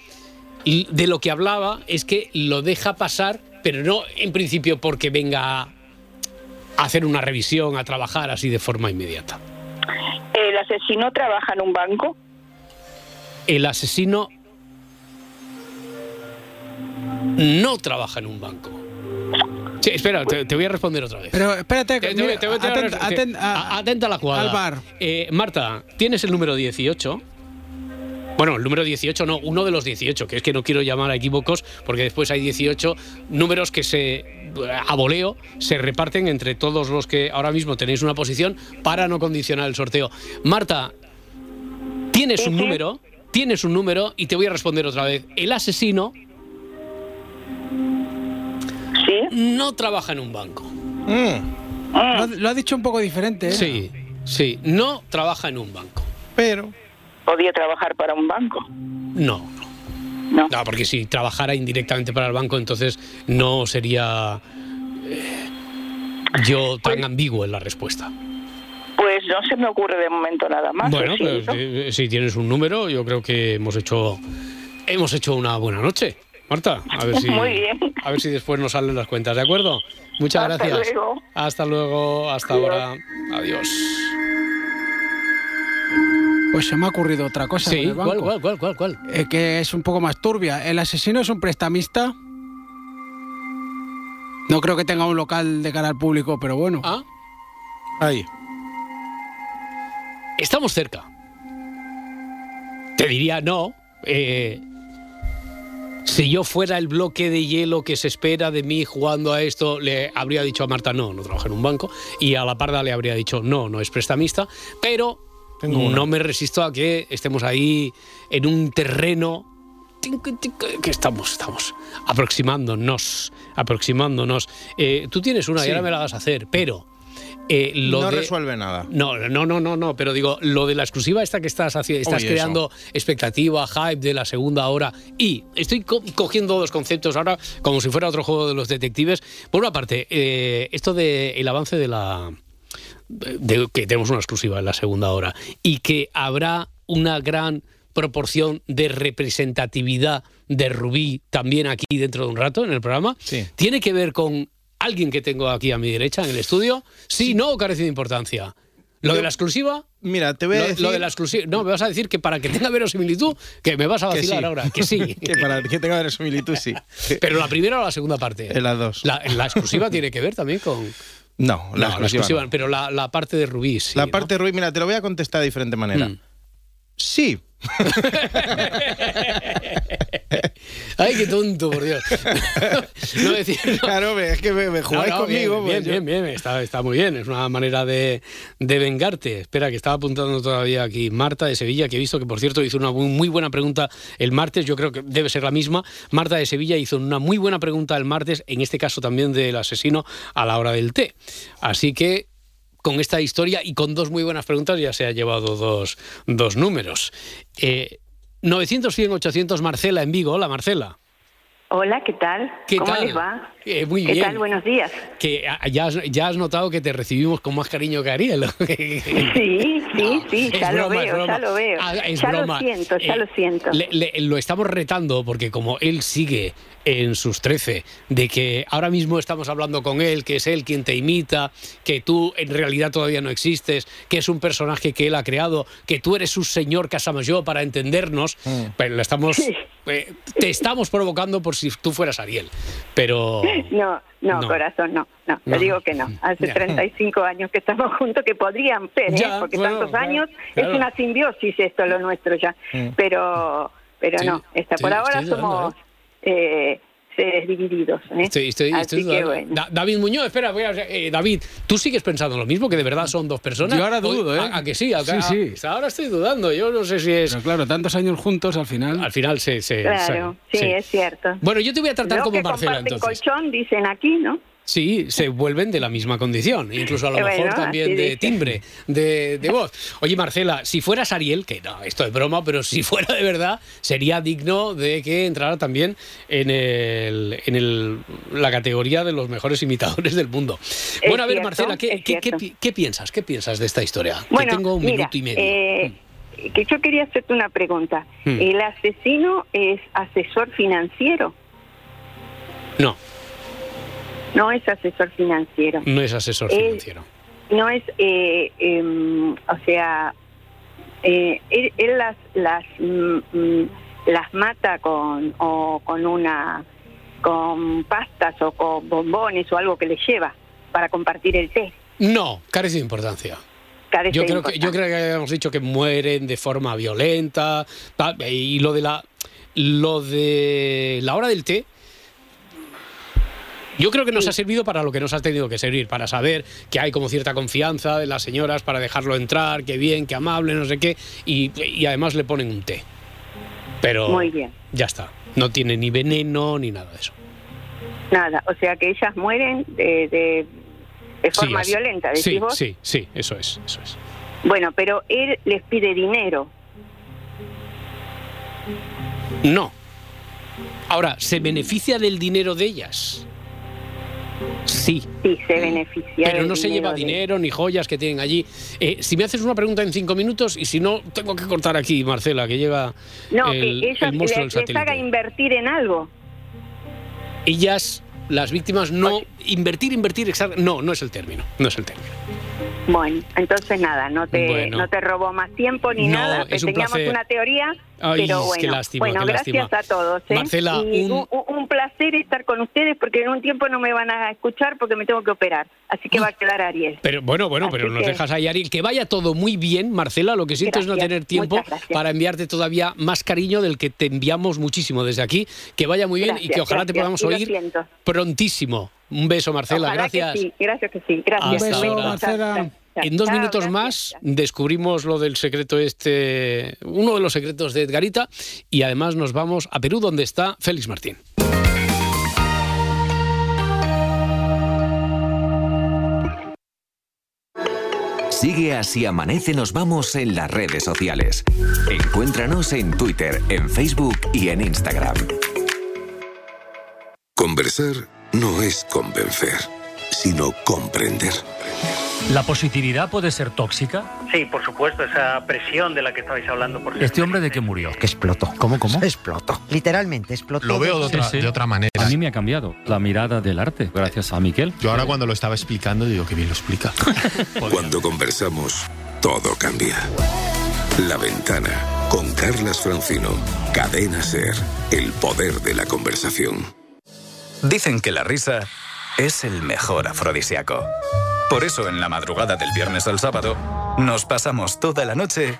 Speaker 1: de lo que hablaba es que lo deja pasar, pero no en principio porque venga a hacer una revisión, a trabajar así de forma inmediata.
Speaker 11: el asesino trabaja en un banco.
Speaker 1: El asesino no trabaja en un banco. Sí, espera, te, te voy a responder otra vez.
Speaker 8: Pero espérate,
Speaker 1: Te- te-
Speaker 8: mira,
Speaker 1: te voy- voy a
Speaker 8: atent-
Speaker 1: responder.
Speaker 8: atent- a-
Speaker 1: A- atenta a la jugada.
Speaker 8: al bar.
Speaker 1: Eh, Marta, ¿tienes el número 18? Bueno, el número 18 no, uno de los 18, que es que no quiero llamar a equívocos porque después hay 18 números que se, a voleo, se reparten entre todos los que ahora mismo tenéis una posición para no condicionar el sorteo. Marta, tienes un número, tienes un número y te voy a responder otra vez. El asesino no trabaja en un banco.
Speaker 8: Lo, ha- lo ha dicho un poco diferente, ¿eh?
Speaker 1: Sí, sí, no trabaja en un banco.
Speaker 3: Pero.
Speaker 11: Podía trabajar para un banco.
Speaker 1: No.
Speaker 11: No.
Speaker 1: porque si trabajara indirectamente para el banco, entonces no sería eh, yo tan ambiguo en la respuesta.
Speaker 11: Pues no se me ocurre de momento nada más.
Speaker 1: bueno,
Speaker 11: ¿o sí,
Speaker 1: pues
Speaker 11: no?
Speaker 1: eh, si tienes un número, yo creo que hemos hecho hemos hecho una buena noche. Marta, a ver si
Speaker 11: Muy bien.
Speaker 1: a ver si después nos salen las cuentas, ¿de acuerdo? Muchas
Speaker 11: Hasta
Speaker 1: gracias.
Speaker 11: luego.
Speaker 1: Hasta luego, hasta
Speaker 11: Adiós.
Speaker 1: ahora. Adiós.
Speaker 8: Pues se me ha ocurrido otra cosa.
Speaker 1: Sí,
Speaker 8: con el banco.
Speaker 1: ¿cuál, cuál, cuál, cuál, cuál?
Speaker 8: Eh, que es un poco más turbia. ¿El asesino es un prestamista? No creo que tenga un local de cara al público, pero bueno.
Speaker 1: Ah,
Speaker 3: Ahí.
Speaker 1: Estamos cerca. Te diría no. eh, si yo fuera el bloque de hielo que se espera de mí jugando a esto, le habría dicho a Marta no, no trabaja en un banco. Y a la parda le habría dicho no, no es prestamista. Pero
Speaker 3: Tengo una.
Speaker 1: no me resisto a que estemos ahí en un terreno que estamos, estamos aproximándonos, aproximándonos. Eh, tú tienes una y ahora me la vas a hacer, pero eh, lo
Speaker 3: no
Speaker 1: de-
Speaker 3: resuelve nada.
Speaker 1: no, no, no, no, no, pero digo, lo de la exclusiva esta que estás haciendo, estás creando expectativa, hype de la segunda hora y estoy co- cogiendo dos conceptos ahora como si fuera otro juego de los detectives. Por una parte, eh, esto de el avance de la de que tenemos una exclusiva en la segunda hora y que habrá una gran proporción de representatividad de Rubí también aquí dentro de un rato en el programa.
Speaker 3: Sí.
Speaker 1: ¿Tiene que ver con alguien que tengo aquí a mi derecha en el estudio? Sí, no, o carece de importancia. ¿Lo de la exclusiva?
Speaker 3: Mira, te voy a
Speaker 1: Lo,
Speaker 3: decir.
Speaker 1: lo de la exclusiva. No, me vas a decir que para que tenga verosimilitud, que me vas a
Speaker 3: que
Speaker 1: vacilar
Speaker 3: sí.
Speaker 1: ahora, que sí.
Speaker 3: que para que tenga verosimilitud, sí.
Speaker 1: Pero la primera o la segunda parte.
Speaker 3: En las dos.
Speaker 1: La, la exclusiva tiene que ver también con.
Speaker 3: No, la
Speaker 1: No,
Speaker 3: exclusiva. no.
Speaker 1: pero la, la parte de Rubí. sí,
Speaker 3: la
Speaker 1: ¿no?
Speaker 3: parte de Rubí, mira, te lo voy a contestar de diferente manera.
Speaker 1: Mm.
Speaker 3: Sí.
Speaker 1: Ay, qué tonto, por Dios. no decir. no.
Speaker 3: Claro, es que me, me jugáis
Speaker 1: No, no,
Speaker 3: conmigo.
Speaker 1: Bien,
Speaker 3: pues yo-
Speaker 1: bien, bien, bien, Está, está muy bien. Es una manera de, de vengarte. Espera, que estaba apuntando todavía aquí Marta de Sevilla, que he visto que, por cierto, hizo una muy, muy buena pregunta el martes. Yo creo que debe ser la misma. Marta de Sevilla hizo una muy buena pregunta el martes, en este caso también del asesino a la hora del té. Así que con esta historia y con dos muy buenas preguntas ya se ha llevado dos, dos números. Eh, 900, 100, 800, Marcela en Vigo. Hola, Marcela.
Speaker 12: Hola, ¿qué tal?
Speaker 1: ¿Qué
Speaker 12: ¿Cómo
Speaker 1: tal?
Speaker 12: les va?
Speaker 1: Eh, muy
Speaker 12: ¿Qué
Speaker 1: bien.
Speaker 12: tal? Buenos días.
Speaker 1: Que ya has, ya has notado que te recibimos con más cariño que Ariel.
Speaker 12: Sí, sí, sí, ya lo
Speaker 1: broma,
Speaker 12: veo, ya lo veo.
Speaker 1: Ah,
Speaker 12: ya
Speaker 1: broma.
Speaker 12: lo siento, ya
Speaker 1: Eh,
Speaker 12: lo siento.
Speaker 1: Le- le- lo estamos retando porque como él sigue en sus 13, de que ahora mismo estamos hablando con él, que es él quien te imita, que tú en realidad todavía no existes, que es un personaje que él ha creado, que tú eres su señor Casamayor para entendernos, pero le estamos, eh, te estamos provocando por si tú fueras Ariel. Pero
Speaker 12: No, no,
Speaker 1: No.
Speaker 12: corazón, no, no,
Speaker 1: No.
Speaker 12: te digo que no. Hace
Speaker 1: Ya.
Speaker 12: 35 años que estamos juntos, que podrían ser, ¿eh? Porque
Speaker 1: bueno,
Speaker 12: tantos
Speaker 1: claro,
Speaker 12: años
Speaker 1: claro.
Speaker 12: es una simbiosis esto lo nuestro ya.
Speaker 1: Mm.
Speaker 12: Pero, pero
Speaker 1: Sí,
Speaker 12: no, está,
Speaker 1: sí,
Speaker 12: por ahora somos eh, seres divididos. ¿eh?
Speaker 1: Estoy, estoy,
Speaker 12: Así
Speaker 1: estoy
Speaker 12: que
Speaker 1: dudando.
Speaker 12: bueno.
Speaker 1: Da- David Muñoz, espera, voy a- eh, David, ¿tú sigues pensando lo mismo? ¿Que de verdad son dos personas?
Speaker 8: Yo ahora dudo, ¿eh?
Speaker 1: ¿A, a que sí? A,
Speaker 8: Sí,
Speaker 1: a-
Speaker 8: sí.
Speaker 1: hasta ahora estoy dudando. Yo no sé si es.
Speaker 8: Pero claro, tantos años juntos al final.
Speaker 1: Al final se. se-
Speaker 12: Claro,
Speaker 1: se-
Speaker 12: sí, es cierto.
Speaker 1: Bueno, yo te voy a tratar
Speaker 12: Los
Speaker 1: como
Speaker 12: que
Speaker 1: Marcela entonces.
Speaker 12: colchón dicen aquí, ¿no?
Speaker 1: Sí, se vuelven de la misma condición, incluso a lo mejor también de timbre, de, de voz. Oye, Marcela, si fueras Ariel, que no, esto es broma, pero si fuera de verdad, sería digno de que entrara también en, el, en el- la categoría de los mejores imitadores del mundo.
Speaker 12: Es
Speaker 1: bueno, a ver,
Speaker 12: cierto,
Speaker 1: Marcela, ¿qué,
Speaker 12: es
Speaker 1: qué- qué
Speaker 12: cierto.
Speaker 1: pi- qué piensas? ¿Qué piensas de esta historia?
Speaker 12: Bueno,
Speaker 1: que tengo un
Speaker 12: mira,
Speaker 1: minuto y medio.
Speaker 12: eh, que yo quería hacerte una pregunta.
Speaker 1: Hmm.
Speaker 12: ¿El asesino es asesor financiero?
Speaker 1: No,
Speaker 12: No es asesor financiero.
Speaker 1: no es asesor financiero.
Speaker 12: No es, eh, em, o sea, eh, él, él las las mm, mm, las mata con o con una con pastas o con bombones o algo que le lleva para compartir el té.
Speaker 1: No, carece de importancia.
Speaker 12: Carece
Speaker 1: Yo
Speaker 12: de
Speaker 1: creo, que, yo creo que habíamos dicho que mueren de forma violenta y lo de la lo de la hora del té yo creo que nos ha servido para lo que nos ha tenido que servir, para saber que hay como cierta confianza de las señoras para dejarlo entrar, que bien, que amable, no sé qué, y, y además le ponen un té. Pero
Speaker 12: Muy bien.
Speaker 1: ya está, no tiene ni veneno ni nada de eso.
Speaker 12: Nada, o sea que ellas mueren de, de, de
Speaker 1: Sí,
Speaker 12: forma
Speaker 1: así-
Speaker 12: violenta, decís
Speaker 1: sí,
Speaker 12: vos.
Speaker 1: sí, sí, eso es, eso es.
Speaker 12: Bueno, pero él les pide dinero.
Speaker 1: No. Ahora, ¿se beneficia del dinero de ellas? Sí.
Speaker 12: Sí, se beneficia.
Speaker 1: Pero no se lleva
Speaker 12: de-
Speaker 1: dinero ni joyas que tienen allí. Eh, si me haces una pregunta en cinco minutos y si no, tengo que cortar aquí, Marcela, que llega
Speaker 12: No,
Speaker 1: el,
Speaker 12: que ellos
Speaker 1: el monstruo
Speaker 12: les,
Speaker 1: del
Speaker 12: les haga invertir en algo.
Speaker 1: Ellas, las víctimas, no. Invertir, invertir, no, no es el término. No es el término.
Speaker 12: Bueno, entonces nada, no te,
Speaker 1: Bueno.
Speaker 12: no te robó más tiempo ni
Speaker 1: No,
Speaker 12: nada.
Speaker 1: es un
Speaker 12: Teníamos
Speaker 1: placer.
Speaker 12: una teoría,
Speaker 1: Ay,
Speaker 12: pero
Speaker 1: qué
Speaker 12: bueno,
Speaker 1: lástima,
Speaker 12: bueno,
Speaker 1: qué
Speaker 12: gracias
Speaker 1: lástima.
Speaker 12: a todos. ¿eh?
Speaker 1: Marcela,
Speaker 12: Y
Speaker 1: un-
Speaker 12: un... placer estar con ustedes porque en un tiempo no me van a escuchar porque me tengo que operar. Así que va a quedar Ariel.
Speaker 1: Pero bueno, bueno,
Speaker 12: Así
Speaker 1: pero nos
Speaker 12: que-
Speaker 1: dejas ahí, Ariel. Que vaya todo muy bien, Marcela. Lo que siento es no tener tiempo para enviarte todavía más cariño del que te enviamos muchísimo desde aquí. Que vaya muy bien y que ojalá te podamos oír prontísimo. Un beso, Marcela.
Speaker 12: Ojalá
Speaker 1: gracias.
Speaker 12: Que sí, gracias que sí. Gracias.
Speaker 1: Ahora.
Speaker 12: chao,
Speaker 8: Marcela.
Speaker 1: En dos minutos más descubrimos lo del secreto este, uno de los secretos de Edgarita y además nos vamos a Perú donde está Félix Martín.
Speaker 13: Sigue así amanece nos vamos en las redes sociales. Encuéntranos en Twitter, en Facebook y en Instagram.
Speaker 14: Conversar no es convencer, sino comprender.
Speaker 15: ¿La positividad puede ser tóxica?
Speaker 16: Sí, por supuesto, esa presión de la que estabais hablando. Por
Speaker 15: ¿Este hombre de qué murió?
Speaker 17: Que explotó. ¿Cómo, cómo? Explotó. Literalmente explotó.
Speaker 18: Lo veo de otra, de otra manera.
Speaker 15: A mí me ha cambiado la mirada del arte, gracias a Miquel.
Speaker 18: Yo ahora cuando lo estaba explicando digo que bien lo explica.
Speaker 14: Cuando conversamos, todo cambia. La ventana con Carlas Francino. Cadena Ser. El poder de la conversación.
Speaker 19: Dicen que la risa es el mejor afrodisíaco. Por eso en la madrugada del viernes al sábado nos pasamos toda la noche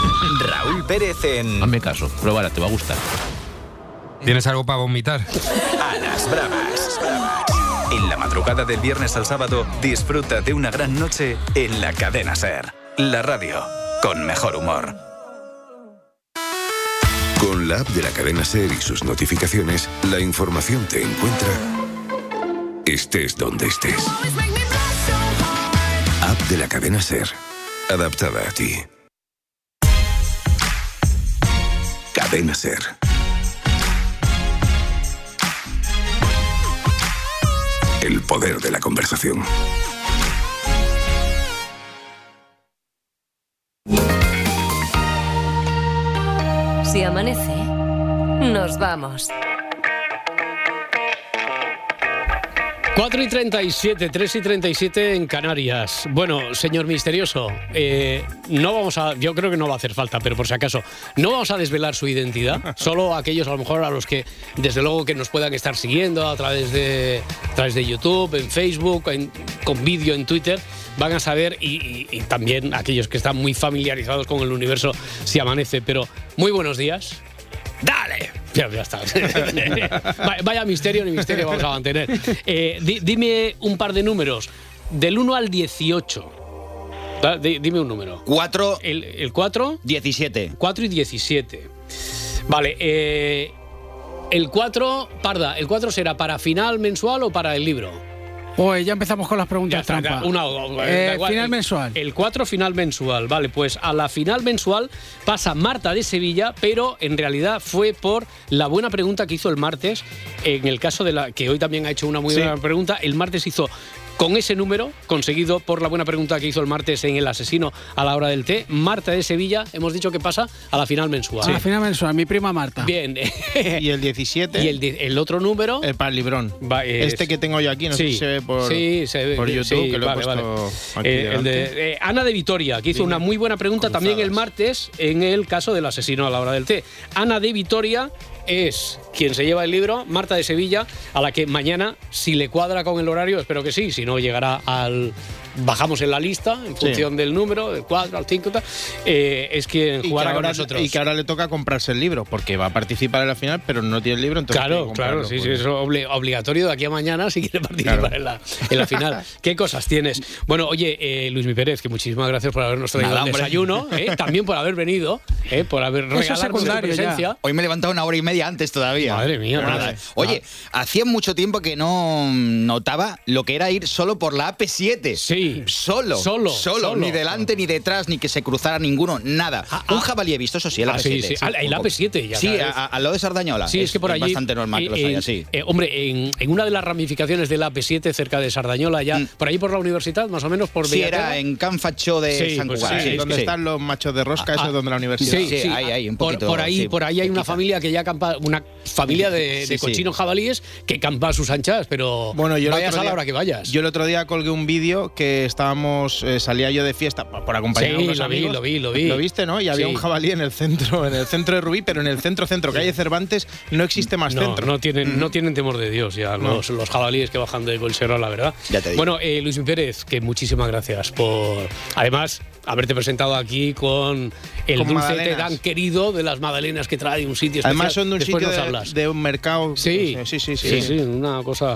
Speaker 19: Raúl Pérez en.
Speaker 20: Hazme caso, pruébala, te va a gustar. ¿Tienes algo para vomitar?
Speaker 19: A las bravas. En la madrugada del viernes al sábado, disfruta de una gran noche en la cadena Ser. La radio, con mejor humor.
Speaker 14: Con la app de la cadena Ser y sus notificaciones, la información te encuentra estés donde estés. App de la cadena Ser, adaptada a ti. El poder de la conversación.
Speaker 21: Si amanece, nos vamos.
Speaker 1: 4 y 37, 3 y 37 en Canarias. Bueno, señor misterioso, eh, no vamos a, yo creo que no va a hacer falta, pero por si acaso, no vamos a desvelar su identidad, solo aquellos a lo mejor a los que, desde luego, que nos puedan estar siguiendo a través de, a través de YouTube, en Facebook, en- con vídeo en Twitter, van a saber, y, y- y también aquellos que están muy familiarizados con el universo si amanece, pero muy buenos días. ¡Dale! Ya, ya está. Va- Vaya misterio ni misterio vamos a mantener. Eh, di- dime un par de números. Del 1 al 18. Da- di- Dime un número.
Speaker 22: 4.
Speaker 1: El, el 4.
Speaker 22: 17.
Speaker 1: 4 y 17. Vale. eh, el 4, Parda, ¿el 4 será para final mensual o para el libro?
Speaker 8: Pues ya empezamos con las preguntas
Speaker 1: está,
Speaker 8: trampa.
Speaker 1: una- da
Speaker 8: Eh,
Speaker 1: igual.
Speaker 8: final
Speaker 1: El-
Speaker 8: mensual.
Speaker 1: El 4 final mensual, vale, pues a la final mensual pasa Marta de Sevilla, pero en realidad fue por la buena pregunta que hizo el martes, en el caso de la que hoy también ha hecho una muy
Speaker 3: Sí.
Speaker 1: buena pregunta, el martes hizo con ese número, conseguido por la buena pregunta que hizo el martes en El Asesino a la hora del té, Marta de Sevilla, hemos dicho que pasa a la final mensual.
Speaker 8: A la final mensual, mi prima Marta.
Speaker 1: Bien.
Speaker 3: Y el 17.
Speaker 1: Y el, otro número.
Speaker 3: El para el librón.
Speaker 1: Va, es-
Speaker 3: Este que tengo yo aquí, no sé
Speaker 1: Sí,
Speaker 3: si se ve por,
Speaker 1: sí, se ve,
Speaker 3: por
Speaker 1: sí,
Speaker 3: YouTube, que lo
Speaker 1: vale,
Speaker 3: he puesto
Speaker 1: vale.
Speaker 3: aquí
Speaker 1: Eh, el de,
Speaker 3: delante.
Speaker 1: eh, Ana de Vitoria, que hizo
Speaker 3: Dime.
Speaker 1: una muy buena pregunta también el martes en el caso del asesino a la hora del té. Ana de Vitoria es quien se lleva el libro, Marta de Sevilla, a la que mañana, si le cuadra con el horario, espero que sí, si no llegará al... Bajamos en la lista en
Speaker 3: Sí.
Speaker 1: función del número, del 4 al 5, tal, eh, es quien jugará con nosotros.
Speaker 3: y que ahora le toca comprarse el libro, porque va a participar en la final, pero no tiene el libro, entonces
Speaker 1: Claro, claro, sí, sí,
Speaker 3: pues.
Speaker 1: es obli- obligatorio de aquí a mañana si quiere participar
Speaker 3: Claro.
Speaker 1: en, la, en la final. ¿Qué cosas tienes? Bueno, oye, eh, Luis Mi Pérez, que muchísimas gracias por habernos traído
Speaker 22: Nada,
Speaker 1: el desayuno, eh, también por haber venido, eh, por haber regalado tu presencia.
Speaker 22: Hoy me he levantado una hora y media antes todavía.
Speaker 1: Madre mía,
Speaker 22: Nada. Oye, hacía mucho tiempo que no notaba lo que era ir solo por la AP7.
Speaker 1: Sí.
Speaker 22: Solo.
Speaker 1: Solo,
Speaker 22: Solo.
Speaker 1: solo.
Speaker 22: Ni delante ni detrás, ni que se cruzara ninguno, nada. Un jabalí he visto, eso sí, el
Speaker 1: Ah,
Speaker 22: AP7.
Speaker 1: sí, sí. Ah, el AP7 ya
Speaker 22: Sí, a- al lado de Sardañola.
Speaker 1: Sí, es, que por allí.
Speaker 22: bastante normal que los
Speaker 1: eh,
Speaker 22: haya, sí.
Speaker 1: eh, hombre, en, en una de las ramificaciones del AP7, cerca de Sardañola, ya, por allí por la universidad, más o menos por
Speaker 22: Mm. Sí,
Speaker 1: Bellaterra.
Speaker 22: era en Can Facho de
Speaker 1: Sí,
Speaker 22: San
Speaker 1: pues sí,
Speaker 22: sí,
Speaker 3: donde
Speaker 22: sí.
Speaker 3: están los machos de rosca, eso
Speaker 1: Ah,
Speaker 3: es donde la universidad.
Speaker 1: Sí, sí,
Speaker 22: ahí, ahí, un
Speaker 1: por,
Speaker 22: poquito,
Speaker 1: por ahí, por ahí hay una familia que ya campa, una familia de, cochinos jabalíes que campa a sus anchas, pero
Speaker 3: Bueno, yo
Speaker 1: vayas a la hora que vayas.
Speaker 3: Yo el otro día colgué un vídeo que estábamos, eh, salía yo de fiesta por acompañar
Speaker 1: Sí,
Speaker 3: a unos
Speaker 1: lo vi,
Speaker 3: amigos.
Speaker 1: lo vi, lo vi.
Speaker 3: Lo viste, ¿no? Y había
Speaker 1: Sí.
Speaker 3: un jabalí en el centro, en el centro de Rubí, pero en el centro centro, calle Cervantes, no existe más
Speaker 1: No,
Speaker 3: centro.
Speaker 1: no tienen, no tienen temor de Dios ya
Speaker 3: No.
Speaker 1: los, los jabalíes que bajan de Colchero, la verdad.
Speaker 22: Ya te digo.
Speaker 1: Bueno, eh, Luis Pérez, que muchísimas gracias por, además, haberte presentado aquí con el
Speaker 3: Con
Speaker 1: dulce
Speaker 3: magdalenas.
Speaker 1: tan querido de las magdalenas que trae un sitio especial.
Speaker 3: Además son de un
Speaker 1: Después
Speaker 3: sitio de, de un mercado.
Speaker 1: Sí,
Speaker 3: sí, sí, sí.
Speaker 1: sí, sí, una cosa.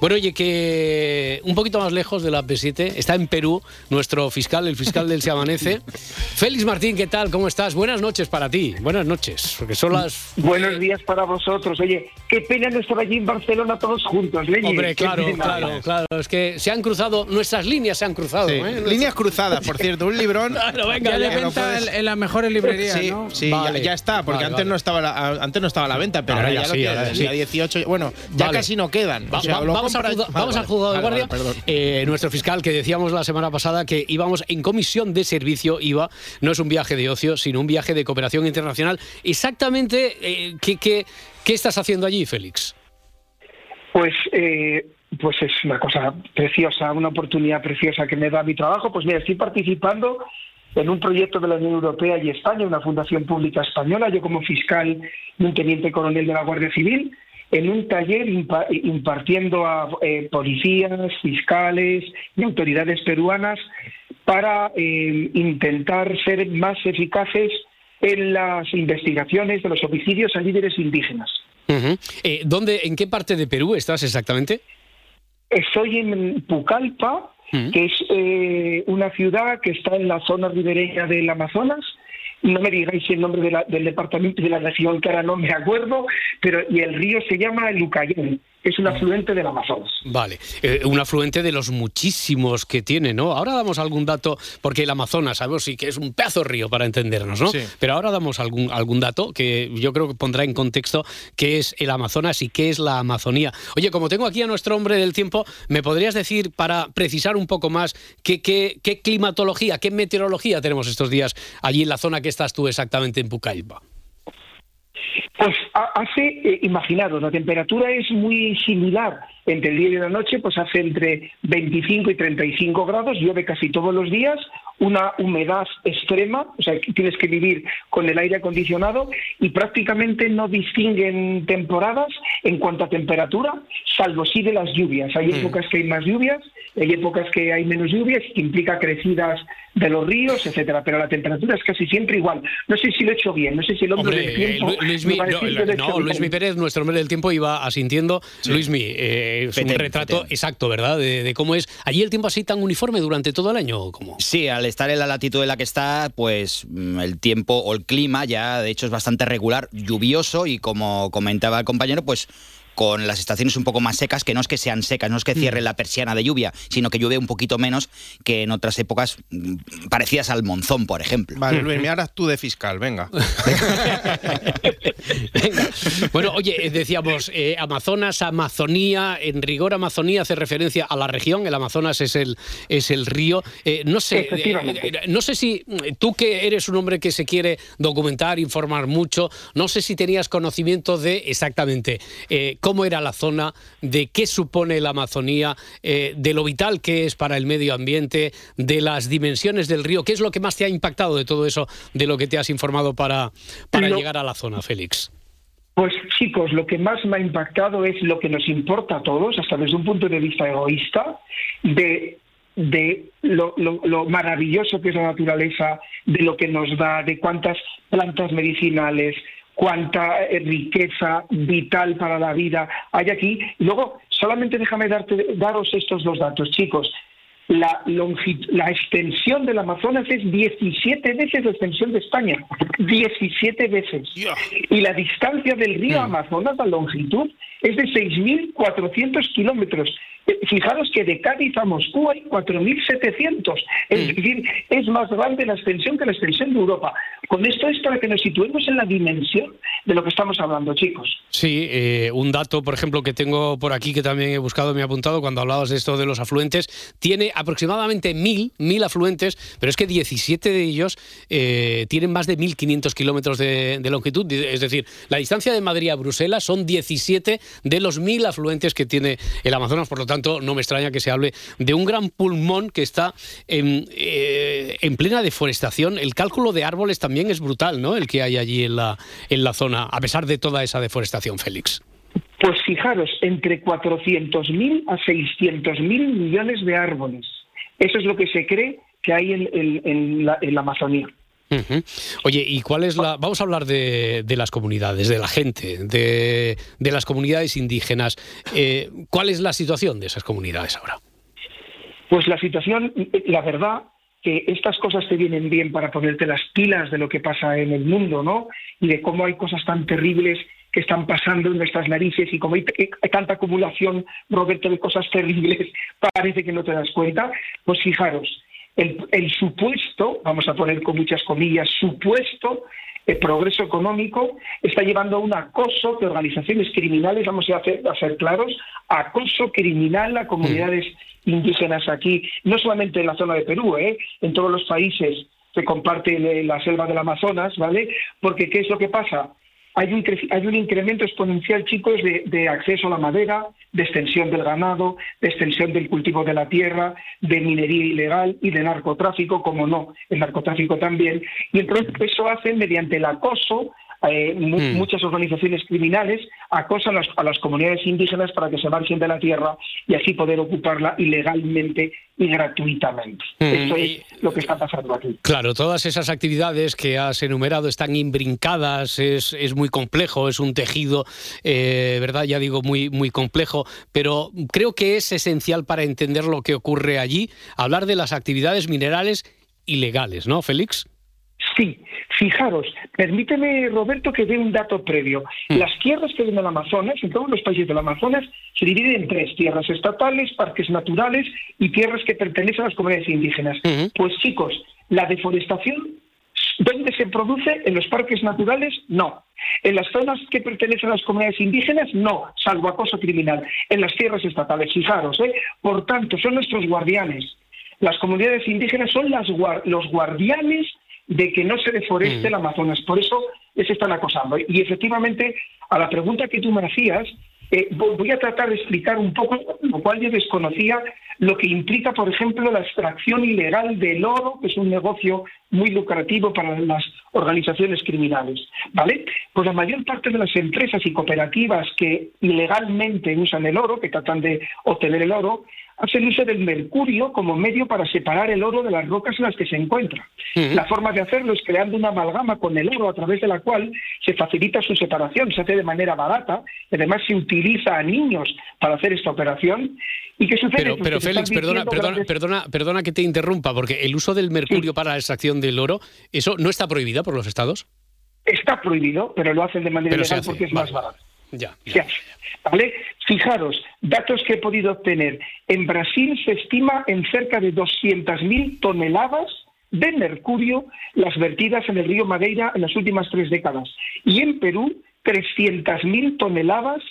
Speaker 1: Bueno, oye, que un poquito más lejos de la P7 está en Perú nuestro fiscal, el fiscal del Se Amanece. Félix Martín, ¿qué tal? ¿Cómo estás? Buenas noches para ti. Buenas noches, porque son las...
Speaker 23: Buenos días para vosotros. Oye, qué pena no estar allí en Barcelona todos juntos, Leñe.
Speaker 1: Hombre, claro, claro, claro. Es que se han cruzado, nuestras líneas se han cruzado.
Speaker 3: Sí.
Speaker 1: ¿eh?
Speaker 3: Líneas cruzadas, por cierto, un librón.
Speaker 1: Claro, venga,
Speaker 8: ya
Speaker 1: ya
Speaker 8: le venta
Speaker 1: puedes-
Speaker 8: en, las mejores librerías,
Speaker 3: Sí,
Speaker 8: ¿no?
Speaker 3: sí,
Speaker 1: Vale.
Speaker 3: ya, ya está, porque
Speaker 1: Vale,
Speaker 3: antes
Speaker 1: vale.
Speaker 3: no estaba la, antes no estaba a la venta, pero
Speaker 1: Ahora ya
Speaker 3: ya,
Speaker 1: sí,
Speaker 3: lo día 18, bueno, ya
Speaker 1: Vale.
Speaker 3: casi no quedan.
Speaker 1: Va-
Speaker 3: O sea,
Speaker 1: va-
Speaker 3: lo
Speaker 1: vamos al juzga- vamos juzgado de guardia. Eh, nuestro fiscal que decíamos la semana pasada que íbamos en comisión de servicio IVA, no es un viaje de ocio, sino un viaje de cooperación internacional. Exactamente, eh, ¿qué, qué, qué estás haciendo allí, Félix?
Speaker 23: Pues, eh, pues es una cosa preciosa, una oportunidad preciosa que me da mi trabajo. Pues mira, estoy participando en un proyecto de la Unión Europea y España, una fundación pública española, yo como fiscal y un teniente coronel de la Guardia Civil, en un taller impa- impartiendo a eh, policías, fiscales y autoridades peruanas para eh, intentar ser más eficaces en las investigaciones de los homicidios a líderes indígenas.
Speaker 1: Eh, ¿dónde, ¿En qué parte de Perú estás exactamente?
Speaker 23: Estoy en Pucallpa, que es eh, una ciudad que está en la zona ribereña del Amazonas. No me digáis el nombre de la- del departamento y de la región, que ahora no me acuerdo, pero y el río se llama el es un afluente del Amazonas.
Speaker 1: Vale, Eh, un afluente de los muchísimos que tiene, ¿no? Ahora damos algún dato, porque el Amazonas, sabemos sí que es un pedazo de río para entendernos, ¿no?
Speaker 3: Sí.
Speaker 1: Pero ahora damos algún, algún dato que yo creo que pondrá en contexto qué es el Amazonas y qué es la Amazonía. Oye, como tengo aquí a nuestro hombre del tiempo, ¿me podrías decir, para precisar un poco más, qué, qué, qué climatología, qué meteorología tenemos estos días allí en la zona que estás tú exactamente en Pucallpa?
Speaker 23: Pues ha- hace, eh, imaginaros, la temperatura es muy similar entre el día y la noche, pues hace entre 25 y 35 grados, llueve casi todos los días, una humedad extrema, o sea, que tienes que vivir con el aire acondicionado y prácticamente no distinguen temporadas en cuanto a temperatura, salvo sí de las lluvias. Hay épocas que hay más lluvias, hay épocas que hay menos lluvias, que implica crecidas de los ríos, etcétera, pero la temperatura es casi siempre igual. No sé si lo he hecho bien, no sé si el hombre
Speaker 1: Hombre,
Speaker 23: del tiempo
Speaker 1: eh, Lu- Luismi,
Speaker 23: me va a
Speaker 1: no,
Speaker 23: bien.
Speaker 1: Luismi Pérez, nuestro hombre del tiempo, iba asintiendo. Luismi, eh, es un retrato
Speaker 22: petén.
Speaker 1: exacto, ¿verdad? De, de cómo es. ¿Allí el tiempo así tan uniforme durante todo el año? ¿o cómo?
Speaker 22: Sí, al estar en la latitud en la que está, pues mm, el tiempo o el clima ya de hecho es bastante regular, lluvioso y como comentaba el compañero, pues con las estaciones un poco más secas, que no es que sean secas, no es que cierre la persiana de lluvia, sino que llueve un poquito menos que en otras épocas mm, parecidas al monzón, por ejemplo.
Speaker 3: Vale, Luis, me harás tú de fiscal, venga.
Speaker 1: Bueno, oye, eh, decíamos eh, Amazonas, Amazonía, en rigor Amazonía hace referencia a la región, el Amazonas es el, es el río. Eh, no sé, eh, no sé si mm, tú que eres un hombre que se quiere documentar, informar mucho, no sé si tenías conocimiento de exactamente eh, cómo era la zona, de qué supone la Amazonía, eh, de lo vital que es para el medio ambiente, de las dimensiones del río. ¿Qué es lo que más te ha impactado de todo eso, de lo que te has informado para, para
Speaker 23: Lo-
Speaker 1: llegar a la zona, Félix?
Speaker 23: Pues chicos, lo que más me ha impactado es lo que nos importa a todos, hasta desde un punto de vista egoísta, de, de lo, lo- lo maravilloso que es la naturaleza, de lo que nos da, de cuántas plantas medicinales, cuánta eh, riqueza vital para la vida hay aquí. Y luego, solamente déjame darte, daros estos dos datos, chicos. La, longi- la extensión del Amazonas es 17 veces la extensión de España. 17 veces. Y la distancia del río Amazonas, la longitud, es de 6.400 kilómetros. Eh, Fijaros que de Cádiz a Moscú hay 4.700. Es decir, es más grande la extensión que la extensión de Europa. Con esto es para que nos situemos en la dimensión de lo que estamos hablando, chicos.
Speaker 1: Sí, eh, un dato, por ejemplo, que tengo por aquí que también he buscado, me he apuntado cuando hablabas de esto de los afluentes, tiene aproximadamente mil, mil afluentes, pero es que 17 de ellos eh, tienen más de 1.500 kilómetros de, de longitud, es decir, la distancia de Madrid a Bruselas son 17 de los mil afluentes que tiene el Amazonas, por lo tanto, no me extraña que se hable de un gran pulmón que está en, eh, en plena deforestación. El cálculo de árboles también es brutal, ¿no? El que hay allí en la, en la zona, a pesar de toda esa deforestación, Félix.
Speaker 23: Pues fijaros, entre 400.000 a 600.000 millones de árboles. Eso es lo que se cree que hay en, en- en la, en la Amazonía.
Speaker 1: Oye, ¿y cuál es la...? Vamos a hablar de, de las comunidades, de la gente, de, de las comunidades indígenas. Eh, ¿Cuál es la situación de esas comunidades ahora?
Speaker 23: Pues la situación, la verdad, que estas cosas te vienen bien para ponerte las pilas de lo que pasa en el mundo, ¿no? Y de cómo hay cosas tan terribles que están pasando en nuestras narices y como hay, hay tanta acumulación, Roberto, de cosas terribles, parece que no te das cuenta. Pues fijaros, el, el supuesto, vamos a poner con muchas comillas, supuesto el progreso económico está llevando a un acoso de organizaciones criminales, vamos a, hacer- a ser claros, acoso criminal a comunidades indígenas aquí, no solamente en la zona de Perú, ¿eh? en todos los países que comparten eh, la selva del Amazonas, ¿vale? Porque ¿qué es lo que pasa? Hay un, hay un incremento exponencial, chicos, de, de acceso a la madera, de extensión del ganado, de extensión del cultivo de la tierra, de minería ilegal y de narcotráfico, como no, el narcotráfico también. Y entonces eso hace mediante el acoso eh, mu-
Speaker 1: Mm.
Speaker 23: muchas organizaciones criminales acosan a las, a las comunidades indígenas para que se marchen de la tierra y así poder ocuparla ilegalmente y gratuitamente.
Speaker 1: Mm,
Speaker 23: Esto es lo que está pasando aquí.
Speaker 1: Claro, todas esas actividades que has enumerado están imbrincadas, es, es muy complejo, es un tejido, eh, ¿verdad? Ya digo, muy, muy complejo, pero creo que es esencial para entender lo que ocurre allí, hablar de las actividades minerales ilegales, ¿no, Félix?
Speaker 23: Sí, fijaros, permíteme, Roberto, que dé un dato previo. Las tierras que hay en el Amazonas, en todos los países del Amazonas, se dividen en tres, tierras estatales, parques naturales y tierras que pertenecen a las comunidades indígenas. Pues chicos, la deforestación, ¿dónde se produce? ¿En los parques naturales? No. En las zonas que pertenecen a las comunidades indígenas, no, salvo acoso criminal. En las tierras estatales, fijaros, ¿eh? Por tanto, son nuestros guardianes. Las comunidades indígenas son las los guardianes de que no se deforeste el Amazonas. Por eso les están acosando. Y efectivamente, a la pregunta que tú me hacías, eh, vo- voy a tratar de explicar un poco, lo cual yo desconocía, lo que implica, por ejemplo, la extracción ilegal del oro, que es un negocio muy lucrativo para las organizaciones criminales. ¿Vale? Pues la mayor parte de las empresas y cooperativas que ilegalmente usan el oro, que tratan de obtener el oro, hacen uso del mercurio como medio para separar el oro de las rocas en las que se encuentra. La forma de hacerlo es creando una amalgama con el oro a través de la cual se facilita su separación, se hace de manera barata, y además se utiliza a niños para hacer esta operación. ¿Y qué sucede?
Speaker 1: Pero,
Speaker 23: Pues
Speaker 1: pero Félix, perdona, perdona,
Speaker 23: grandes-
Speaker 1: perdona, perdona que te interrumpa, porque el uso del mercurio para la extracción del oro, ¿eso no está prohibido por los estados?
Speaker 23: Está prohibido, pero lo hacen de manera
Speaker 1: Pero se
Speaker 23: ilegal
Speaker 1: hace,
Speaker 23: porque es
Speaker 1: vale.
Speaker 23: más barato.
Speaker 1: Ya.
Speaker 23: ¿vale? Fijaros, datos que he podido obtener. En Brasil se estima en cerca de 200.000 toneladas de mercurio las vertidas en el río Madeira en las últimas tres décadas. Y en Perú, 300.000 toneladas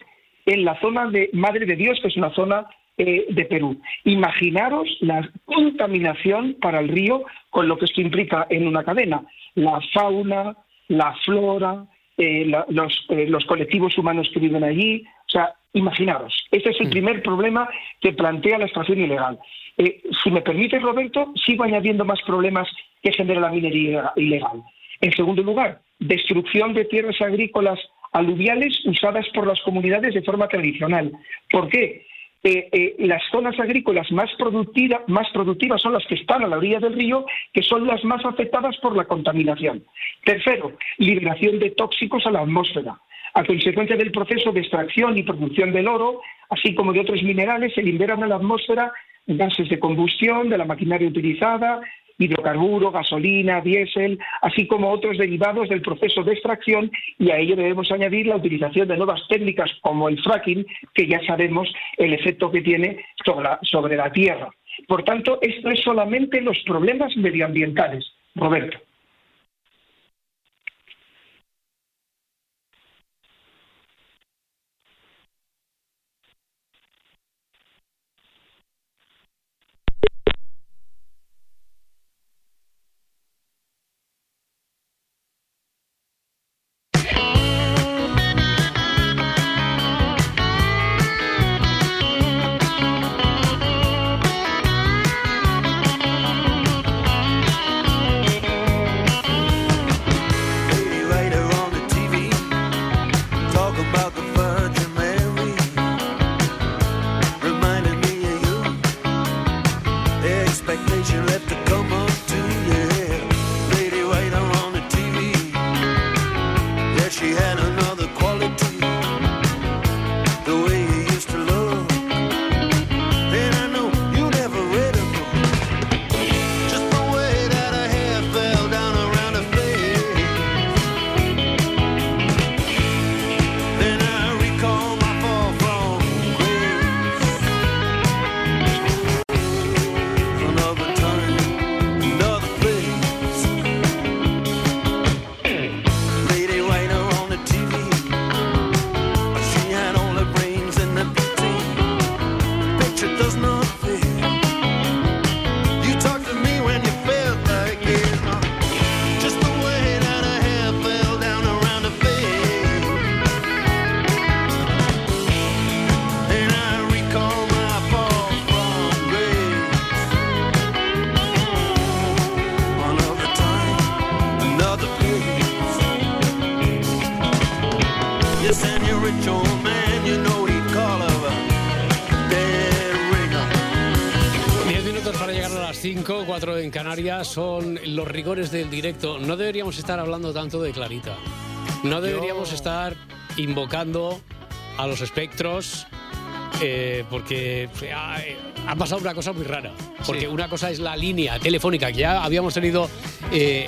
Speaker 23: en la zona de Madre de Dios, que es una zona eh, de Perú. Imaginaros la contaminación para el río con lo que esto implica en una cadena. La fauna, la flora, eh, la- los, eh, los colectivos humanos que viven allí. O sea, imaginaros. Ese es el primer problema que plantea la extracción ilegal. Eh, si me permite, Roberto, sigo añadiendo más problemas que genera la minería ilegal. En segundo lugar, destrucción de tierras agrícolas aluviales usadas por las comunidades de forma tradicional. ¿Por qué? Eh, eh, las zonas agrícolas más, productiva- más productivas son las que están a la orilla del río, que son las más afectadas por la contaminación. Tercero, liberación de tóxicos a la atmósfera. A consecuencia del proceso de extracción y producción del oro, así como de otros minerales, se liberan a la atmósfera gases de combustión de la maquinaria utilizada, hidrocarburo, gasolina, diésel, así como otros derivados del proceso de extracción y a ello debemos añadir la utilización de nuevas técnicas como el fracking, que ya sabemos el efecto que tiene sobre la, sobre la tierra. Por tanto, esto es solamente los problemas medioambientales. Roberto.
Speaker 1: En Canarias son los rigores del directo. No deberíamos estar hablando tanto de Clarita. No deberíamos estar invocando a los espectros eh, porque ha, ha pasado una cosa muy rara. Porque una cosa es la línea telefónica que ya habíamos tenido. eh,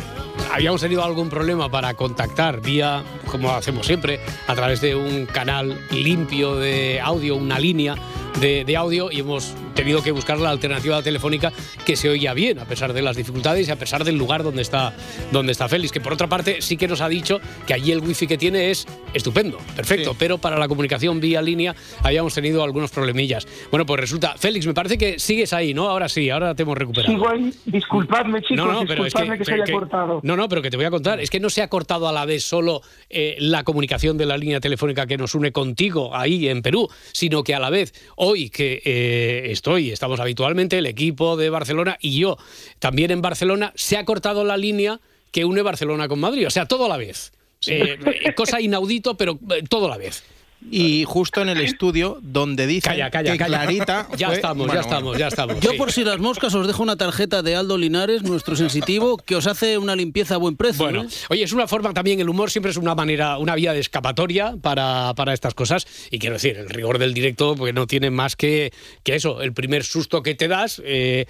Speaker 1: habíamos tenido algún problema para contactar vía, como hacemos siempre, a través de un canal limpio de audio, una línea de, de audio, y hemos tenido que buscar la alternativa telefónica que se oía bien, a pesar de las dificultades y a pesar del lugar donde está, donde está Félix, que por otra parte sí que nos ha dicho que allí el wifi que tiene es estupendo, perfecto, pero para la comunicación vía línea habíamos tenido algunos problemillas. Bueno, pues resulta, Félix, me parece que sigues ahí, ¿no? Ahora sí, ahora te hemos recuperado.
Speaker 23: Sigo ahí, disculpadme chicos,
Speaker 1: No, no, pero es que,
Speaker 23: disculpadme que, se haya
Speaker 1: que-
Speaker 23: cortado.
Speaker 1: No, no, pero que te voy a contar. Es que no se ha cortado a la vez solo eh, la comunicación de la línea telefónica que nos une contigo ahí en Perú, sino que a la vez hoy que eh, estoy, estamos habitualmente, el equipo de Barcelona y yo también en Barcelona, se ha cortado la línea que une Barcelona con Madrid. O sea, todo a la vez. Eh, eh, cosa inaudito, pero eh, todo a la vez.
Speaker 3: Y justo en el estudio donde dice
Speaker 1: Calla, calla,
Speaker 3: que
Speaker 1: calla.
Speaker 3: Clarita.
Speaker 1: Ya
Speaker 3: fue-
Speaker 1: estamos, ya
Speaker 3: bueno,
Speaker 1: estamos,
Speaker 3: bueno.
Speaker 1: ya estamos.
Speaker 8: Yo
Speaker 1: sí.
Speaker 8: por si las moscas os dejo una tarjeta de Aldo Linares, nuestro sensitivo, que os hace una limpieza a buen precio.
Speaker 1: Bueno,
Speaker 8: ¿eh?
Speaker 1: oye, es una forma también, el humor siempre es una manera, una vía de escapatoria para, para estas cosas. Y quiero decir, el rigor del directo, porque no tiene más que, que eso, el primer susto que te das. eh,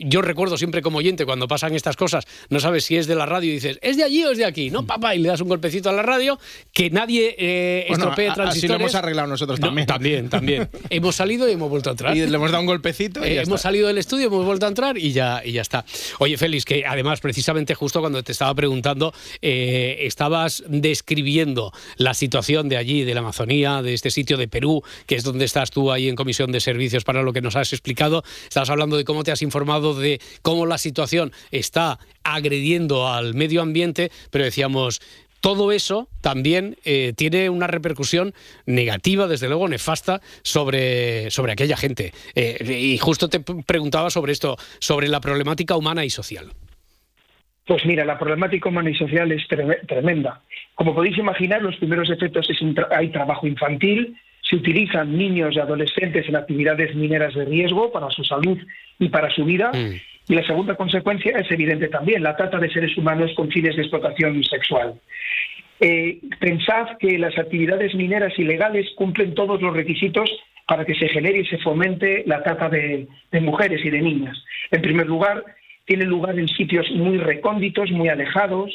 Speaker 1: yo recuerdo siempre como oyente cuando pasan estas cosas, no sabes si es de la radio y dices, ¿es de allí o es de aquí? No, papá, y le das un golpecito a la radio, que nadie eh,
Speaker 3: Bueno,
Speaker 1: estropee
Speaker 3: a- así lo
Speaker 1: transistores.
Speaker 3: hemos arreglado nosotros
Speaker 1: No,
Speaker 3: también.
Speaker 1: también, también. hemos salido y hemos vuelto a entrar.
Speaker 3: Y le hemos dado un golpecito y
Speaker 1: Eh,
Speaker 3: ya
Speaker 1: hemos
Speaker 3: está.
Speaker 1: salido del estudio, hemos vuelto a entrar y ya, y ya está. Oye, Félix, que además, precisamente justo cuando te estaba preguntando, eh, estabas describiendo la situación de allí, de la Amazonía, de este sitio de Perú, que es donde estás tú ahí en Comisión de Servicios para lo que nos has explicado. Estabas hablando de cómo te has informado de cómo la situación está agrediendo al medio ambiente, pero decíamos, todo eso también eh, tiene una repercusión negativa, desde luego nefasta, sobre, sobre aquella gente. Eh, y justo te preguntaba sobre esto, sobre la problemática humana y social.
Speaker 23: Pues mira, la problemática humana y social es treme- tremenda. Como podéis imaginar, los primeros efectos es tra- hay trabajo infantil, se utilizan niños y adolescentes en actividades mineras de riesgo para su salud y para su vida. Y la segunda consecuencia es evidente también, la trata de seres humanos con fines de explotación sexual. Eh, pensad que las actividades mineras ilegales cumplen todos los requisitos para que se genere y se fomente la trata de, de mujeres y de niñas. En primer lugar, tienen lugar en sitios muy recónditos, muy alejados.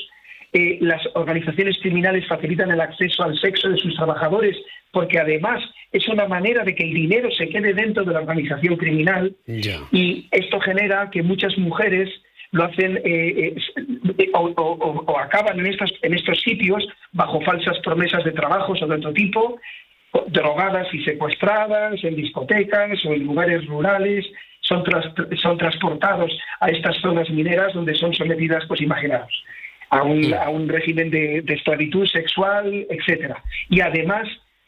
Speaker 23: Eh, las organizaciones criminales facilitan el acceso al sexo de sus trabajadores porque además es una manera de que el dinero se quede dentro de la organización criminal y esto genera que muchas mujeres lo hacen eh, eh, o, o- o- o acaban en estos, en estos sitios bajo falsas promesas de trabajos o de otro tipo, drogadas y secuestradas en discotecas o en lugares rurales, son, tras- son transportados a estas zonas mineras donde son sometidas, pues imaginaos, a un, a un régimen de, de esclavitud sexual, etcétera. Y además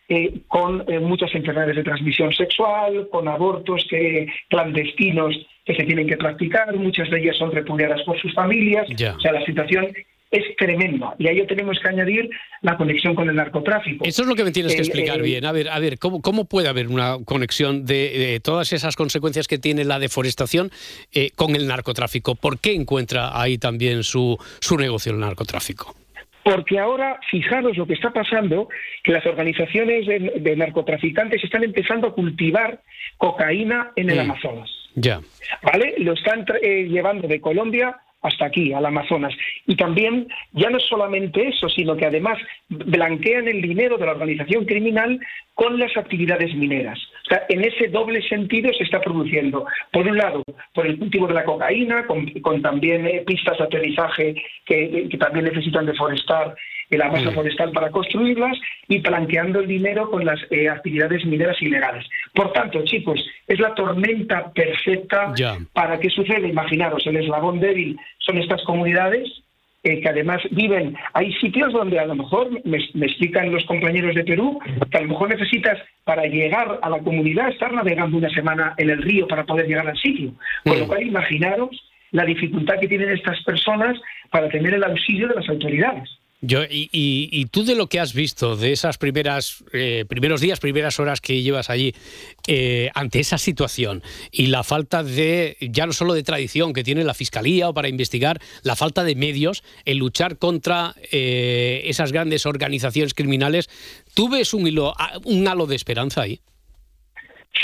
Speaker 23: eh, con eh, muchas enfermedades de transmisión sexual, con abortos que, clandestinos que se tienen que practicar, muchas de ellas son repudiadas por sus familias. O sea, la situación es tremenda. Y a ello tenemos que añadir la conexión con el narcotráfico.
Speaker 1: Eso es lo que me tienes que explicar bien. A ver, a ver, ¿cómo, cómo puede haber una conexión de, de todas esas consecuencias que tiene la deforestación eh, con el narcotráfico? ¿Por qué encuentra ahí también su, su negocio el narcotráfico?
Speaker 23: Porque ahora, fijaros lo que está pasando, que las organizaciones de, de narcotraficantes están empezando a cultivar cocaína en el
Speaker 1: Mm.
Speaker 23: Amazonas.
Speaker 1: Ya.
Speaker 23: ¿vale? Lo están eh, llevando de Colombia hasta aquí, al Amazonas. Y también, ya no solamente eso, sino que además blanquean el dinero de la organización criminal con las actividades mineras. O sea, en ese doble sentido se está produciendo, por un lado, por el cultivo de la cocaína, con, también eh, pistas de aterrizaje que también necesitan deforestar la masa
Speaker 1: Mm.
Speaker 23: forestal para construirlas y blanqueando el dinero con las eh, actividades mineras ilegales. Por tanto, chicos, es la tormenta perfecta para qué sucede. Imaginaros, el eslabón débil son estas comunidades eh, que además viven. Hay sitios donde a lo mejor, me, me explican los compañeros de Perú, que a lo mejor necesitas para llegar a la comunidad estar navegando una semana en el río para poder llegar al sitio. Con lo cual, imaginaros la dificultad que tienen estas personas para tener el auxilio de las autoridades.
Speaker 1: Yo, y, y- y tú de lo que has visto, de esas primeras eh, primeros días, primeras horas que llevas allí, eh, ante esa situación y la falta de, ya no solo de tradición que tiene la Fiscalía o para investigar, la falta de medios en luchar contra eh, esas grandes organizaciones criminales, ¿tú ves un, hilo, a- un halo de esperanza ahí?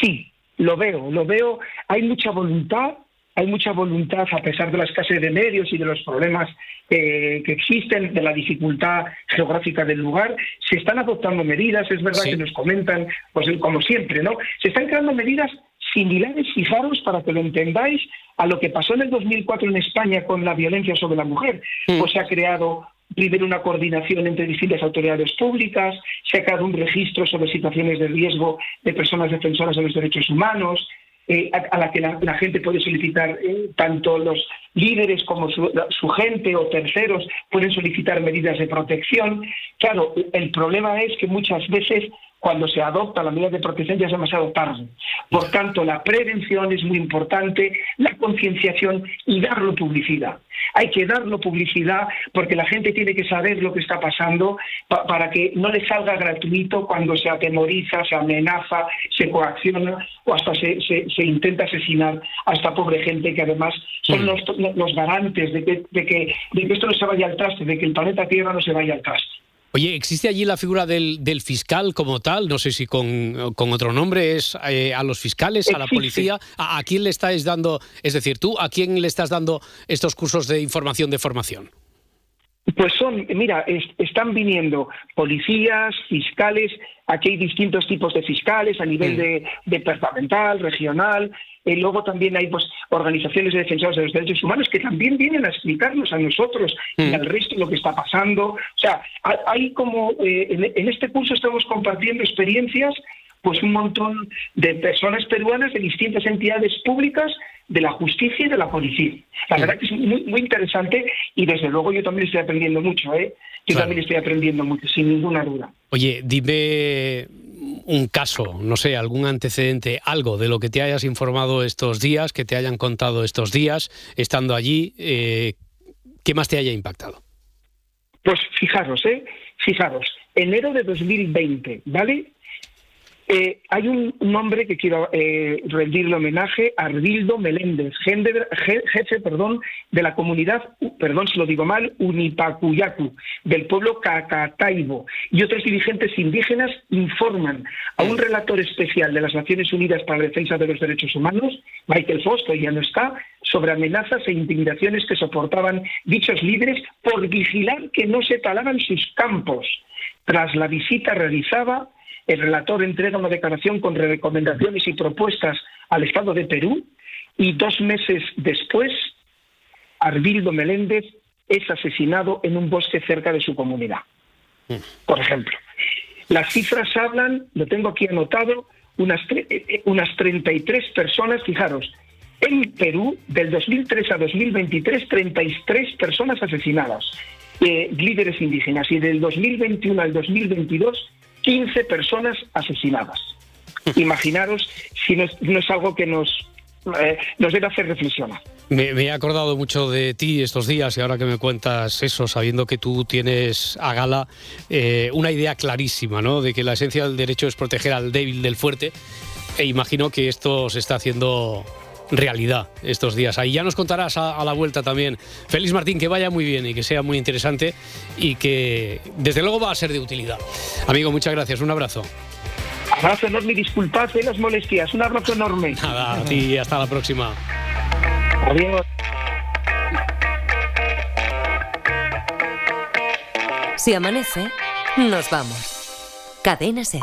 Speaker 23: Sí, lo veo, lo veo. Hay mucha voluntad, hay mucha voluntad a pesar de la escasez de medios y de los problemas eh, que existen, de la dificultad geográfica del lugar. Se están adoptando medidas, es verdad que nos comentan, pues como siempre, ¿no? Se están creando medidas similares, fijaros, para que lo entendáis, a lo que pasó en el 2004 en España con la violencia sobre la mujer. Pues se ha creado primero una coordinación entre distintas autoridades públicas, se ha creado un registro sobre situaciones de riesgo de personas defensoras de los derechos humanos, eh, a, la que la, gente puede solicitar, eh, tanto los líderes como su, su gente o terceros pueden solicitar medidas de protección. Claro, el problema es que muchas veces cuando se adopta la medida de protección ya es demasiado tarde. Por tanto, la prevención es muy importante, la concienciación y darlo publicidad. Hay que darlo publicidad porque la gente tiene que saber lo que está pasando pa- para que no le salga gratuito cuando se atemoriza, se amenaza, se coacciona o hasta se, se- se intenta asesinar a esta pobre gente que además son los, los garantes de que, de, que, de que esto no se vaya al traste, de que el planeta Tierra no se vaya al traste.
Speaker 1: Oye, ¿existe allí la figura del, del fiscal como tal? No sé si con, con otro nombre es eh, a los fiscales, a la policía. ¿A, a quién le estáis dando, es decir, tú, a quién le estás dando estos cursos de información de formación?
Speaker 23: Pues son, mira, es- están viniendo policías, fiscales, aquí hay distintos tipos de fiscales a nivel de departamental, regional, y luego también hay pues, organizaciones de defensores de los derechos humanos que también vienen a explicarnos a nosotros y al resto lo que está pasando. O sea, ha- hay como, eh, en, en este curso estamos compartiendo experiencias pues un montón de personas peruanas de distintas entidades públicas de la justicia y de la policía. La verdad que es muy, muy interesante y desde luego yo también estoy aprendiendo mucho, ¿eh? Yo también estoy aprendiendo mucho, sin ninguna duda.
Speaker 1: Oye, dime un caso, no sé, algún antecedente, algo de lo que te hayas informado estos días, que te hayan contado estos días, estando allí, eh, ¿qué más te haya impactado?
Speaker 23: Pues fijaros, ¿eh? Fijaros, enero de 2020, ¿vale? Eh, hay un nombre que quiero eh, rendirle homenaje, Arbildo Meléndez, gende- je- jefe perdón, de la comunidad, perdón si lo digo mal, Unipacuyacu, del pueblo Cacataibo, y otros dirigentes indígenas informan a un relator especial de las Naciones Unidas para la Defensa de los Derechos Humanos, Michael que ya no está, sobre amenazas e intimidaciones que soportaban dichos líderes por vigilar que no se talaran sus campos. Tras la visita realizada, el relator entrega una declaración con recomendaciones y propuestas al Estado de Perú y dos meses después, Arbildo Meléndez es asesinado en un bosque cerca de su comunidad. Por ejemplo, las cifras hablan, lo tengo aquí anotado, unas, eh, eh, unas 33 personas, fijaros, en Perú, del 2003 a 2023, 33 personas asesinadas, eh, líderes indígenas, y del 2021 al 2022, 15 personas asesinadas. Imaginaros si no es, no es algo que nos, eh, nos debe hacer reflexionar.
Speaker 1: Me, me he acordado mucho de ti estos días y ahora que me cuentas eso, sabiendo que tú tienes a gala eh, una idea clarísima, ¿no? De que la esencia del derecho es proteger al débil del fuerte. E imagino que esto se está haciendo realidad estos días. Ahí ya nos contarás a, a la vuelta también. Félix Martín, que vaya muy bien y que sea muy interesante y que desde luego va a ser de utilidad. Amigo, muchas gracias. Un abrazo.
Speaker 23: Abrazo enorme y disculpad de las molestias. Un abrazo enorme.
Speaker 1: Nada, a ti hasta la próxima.
Speaker 23: Adiós.
Speaker 21: Si amanece, nos vamos. Cadena Ser.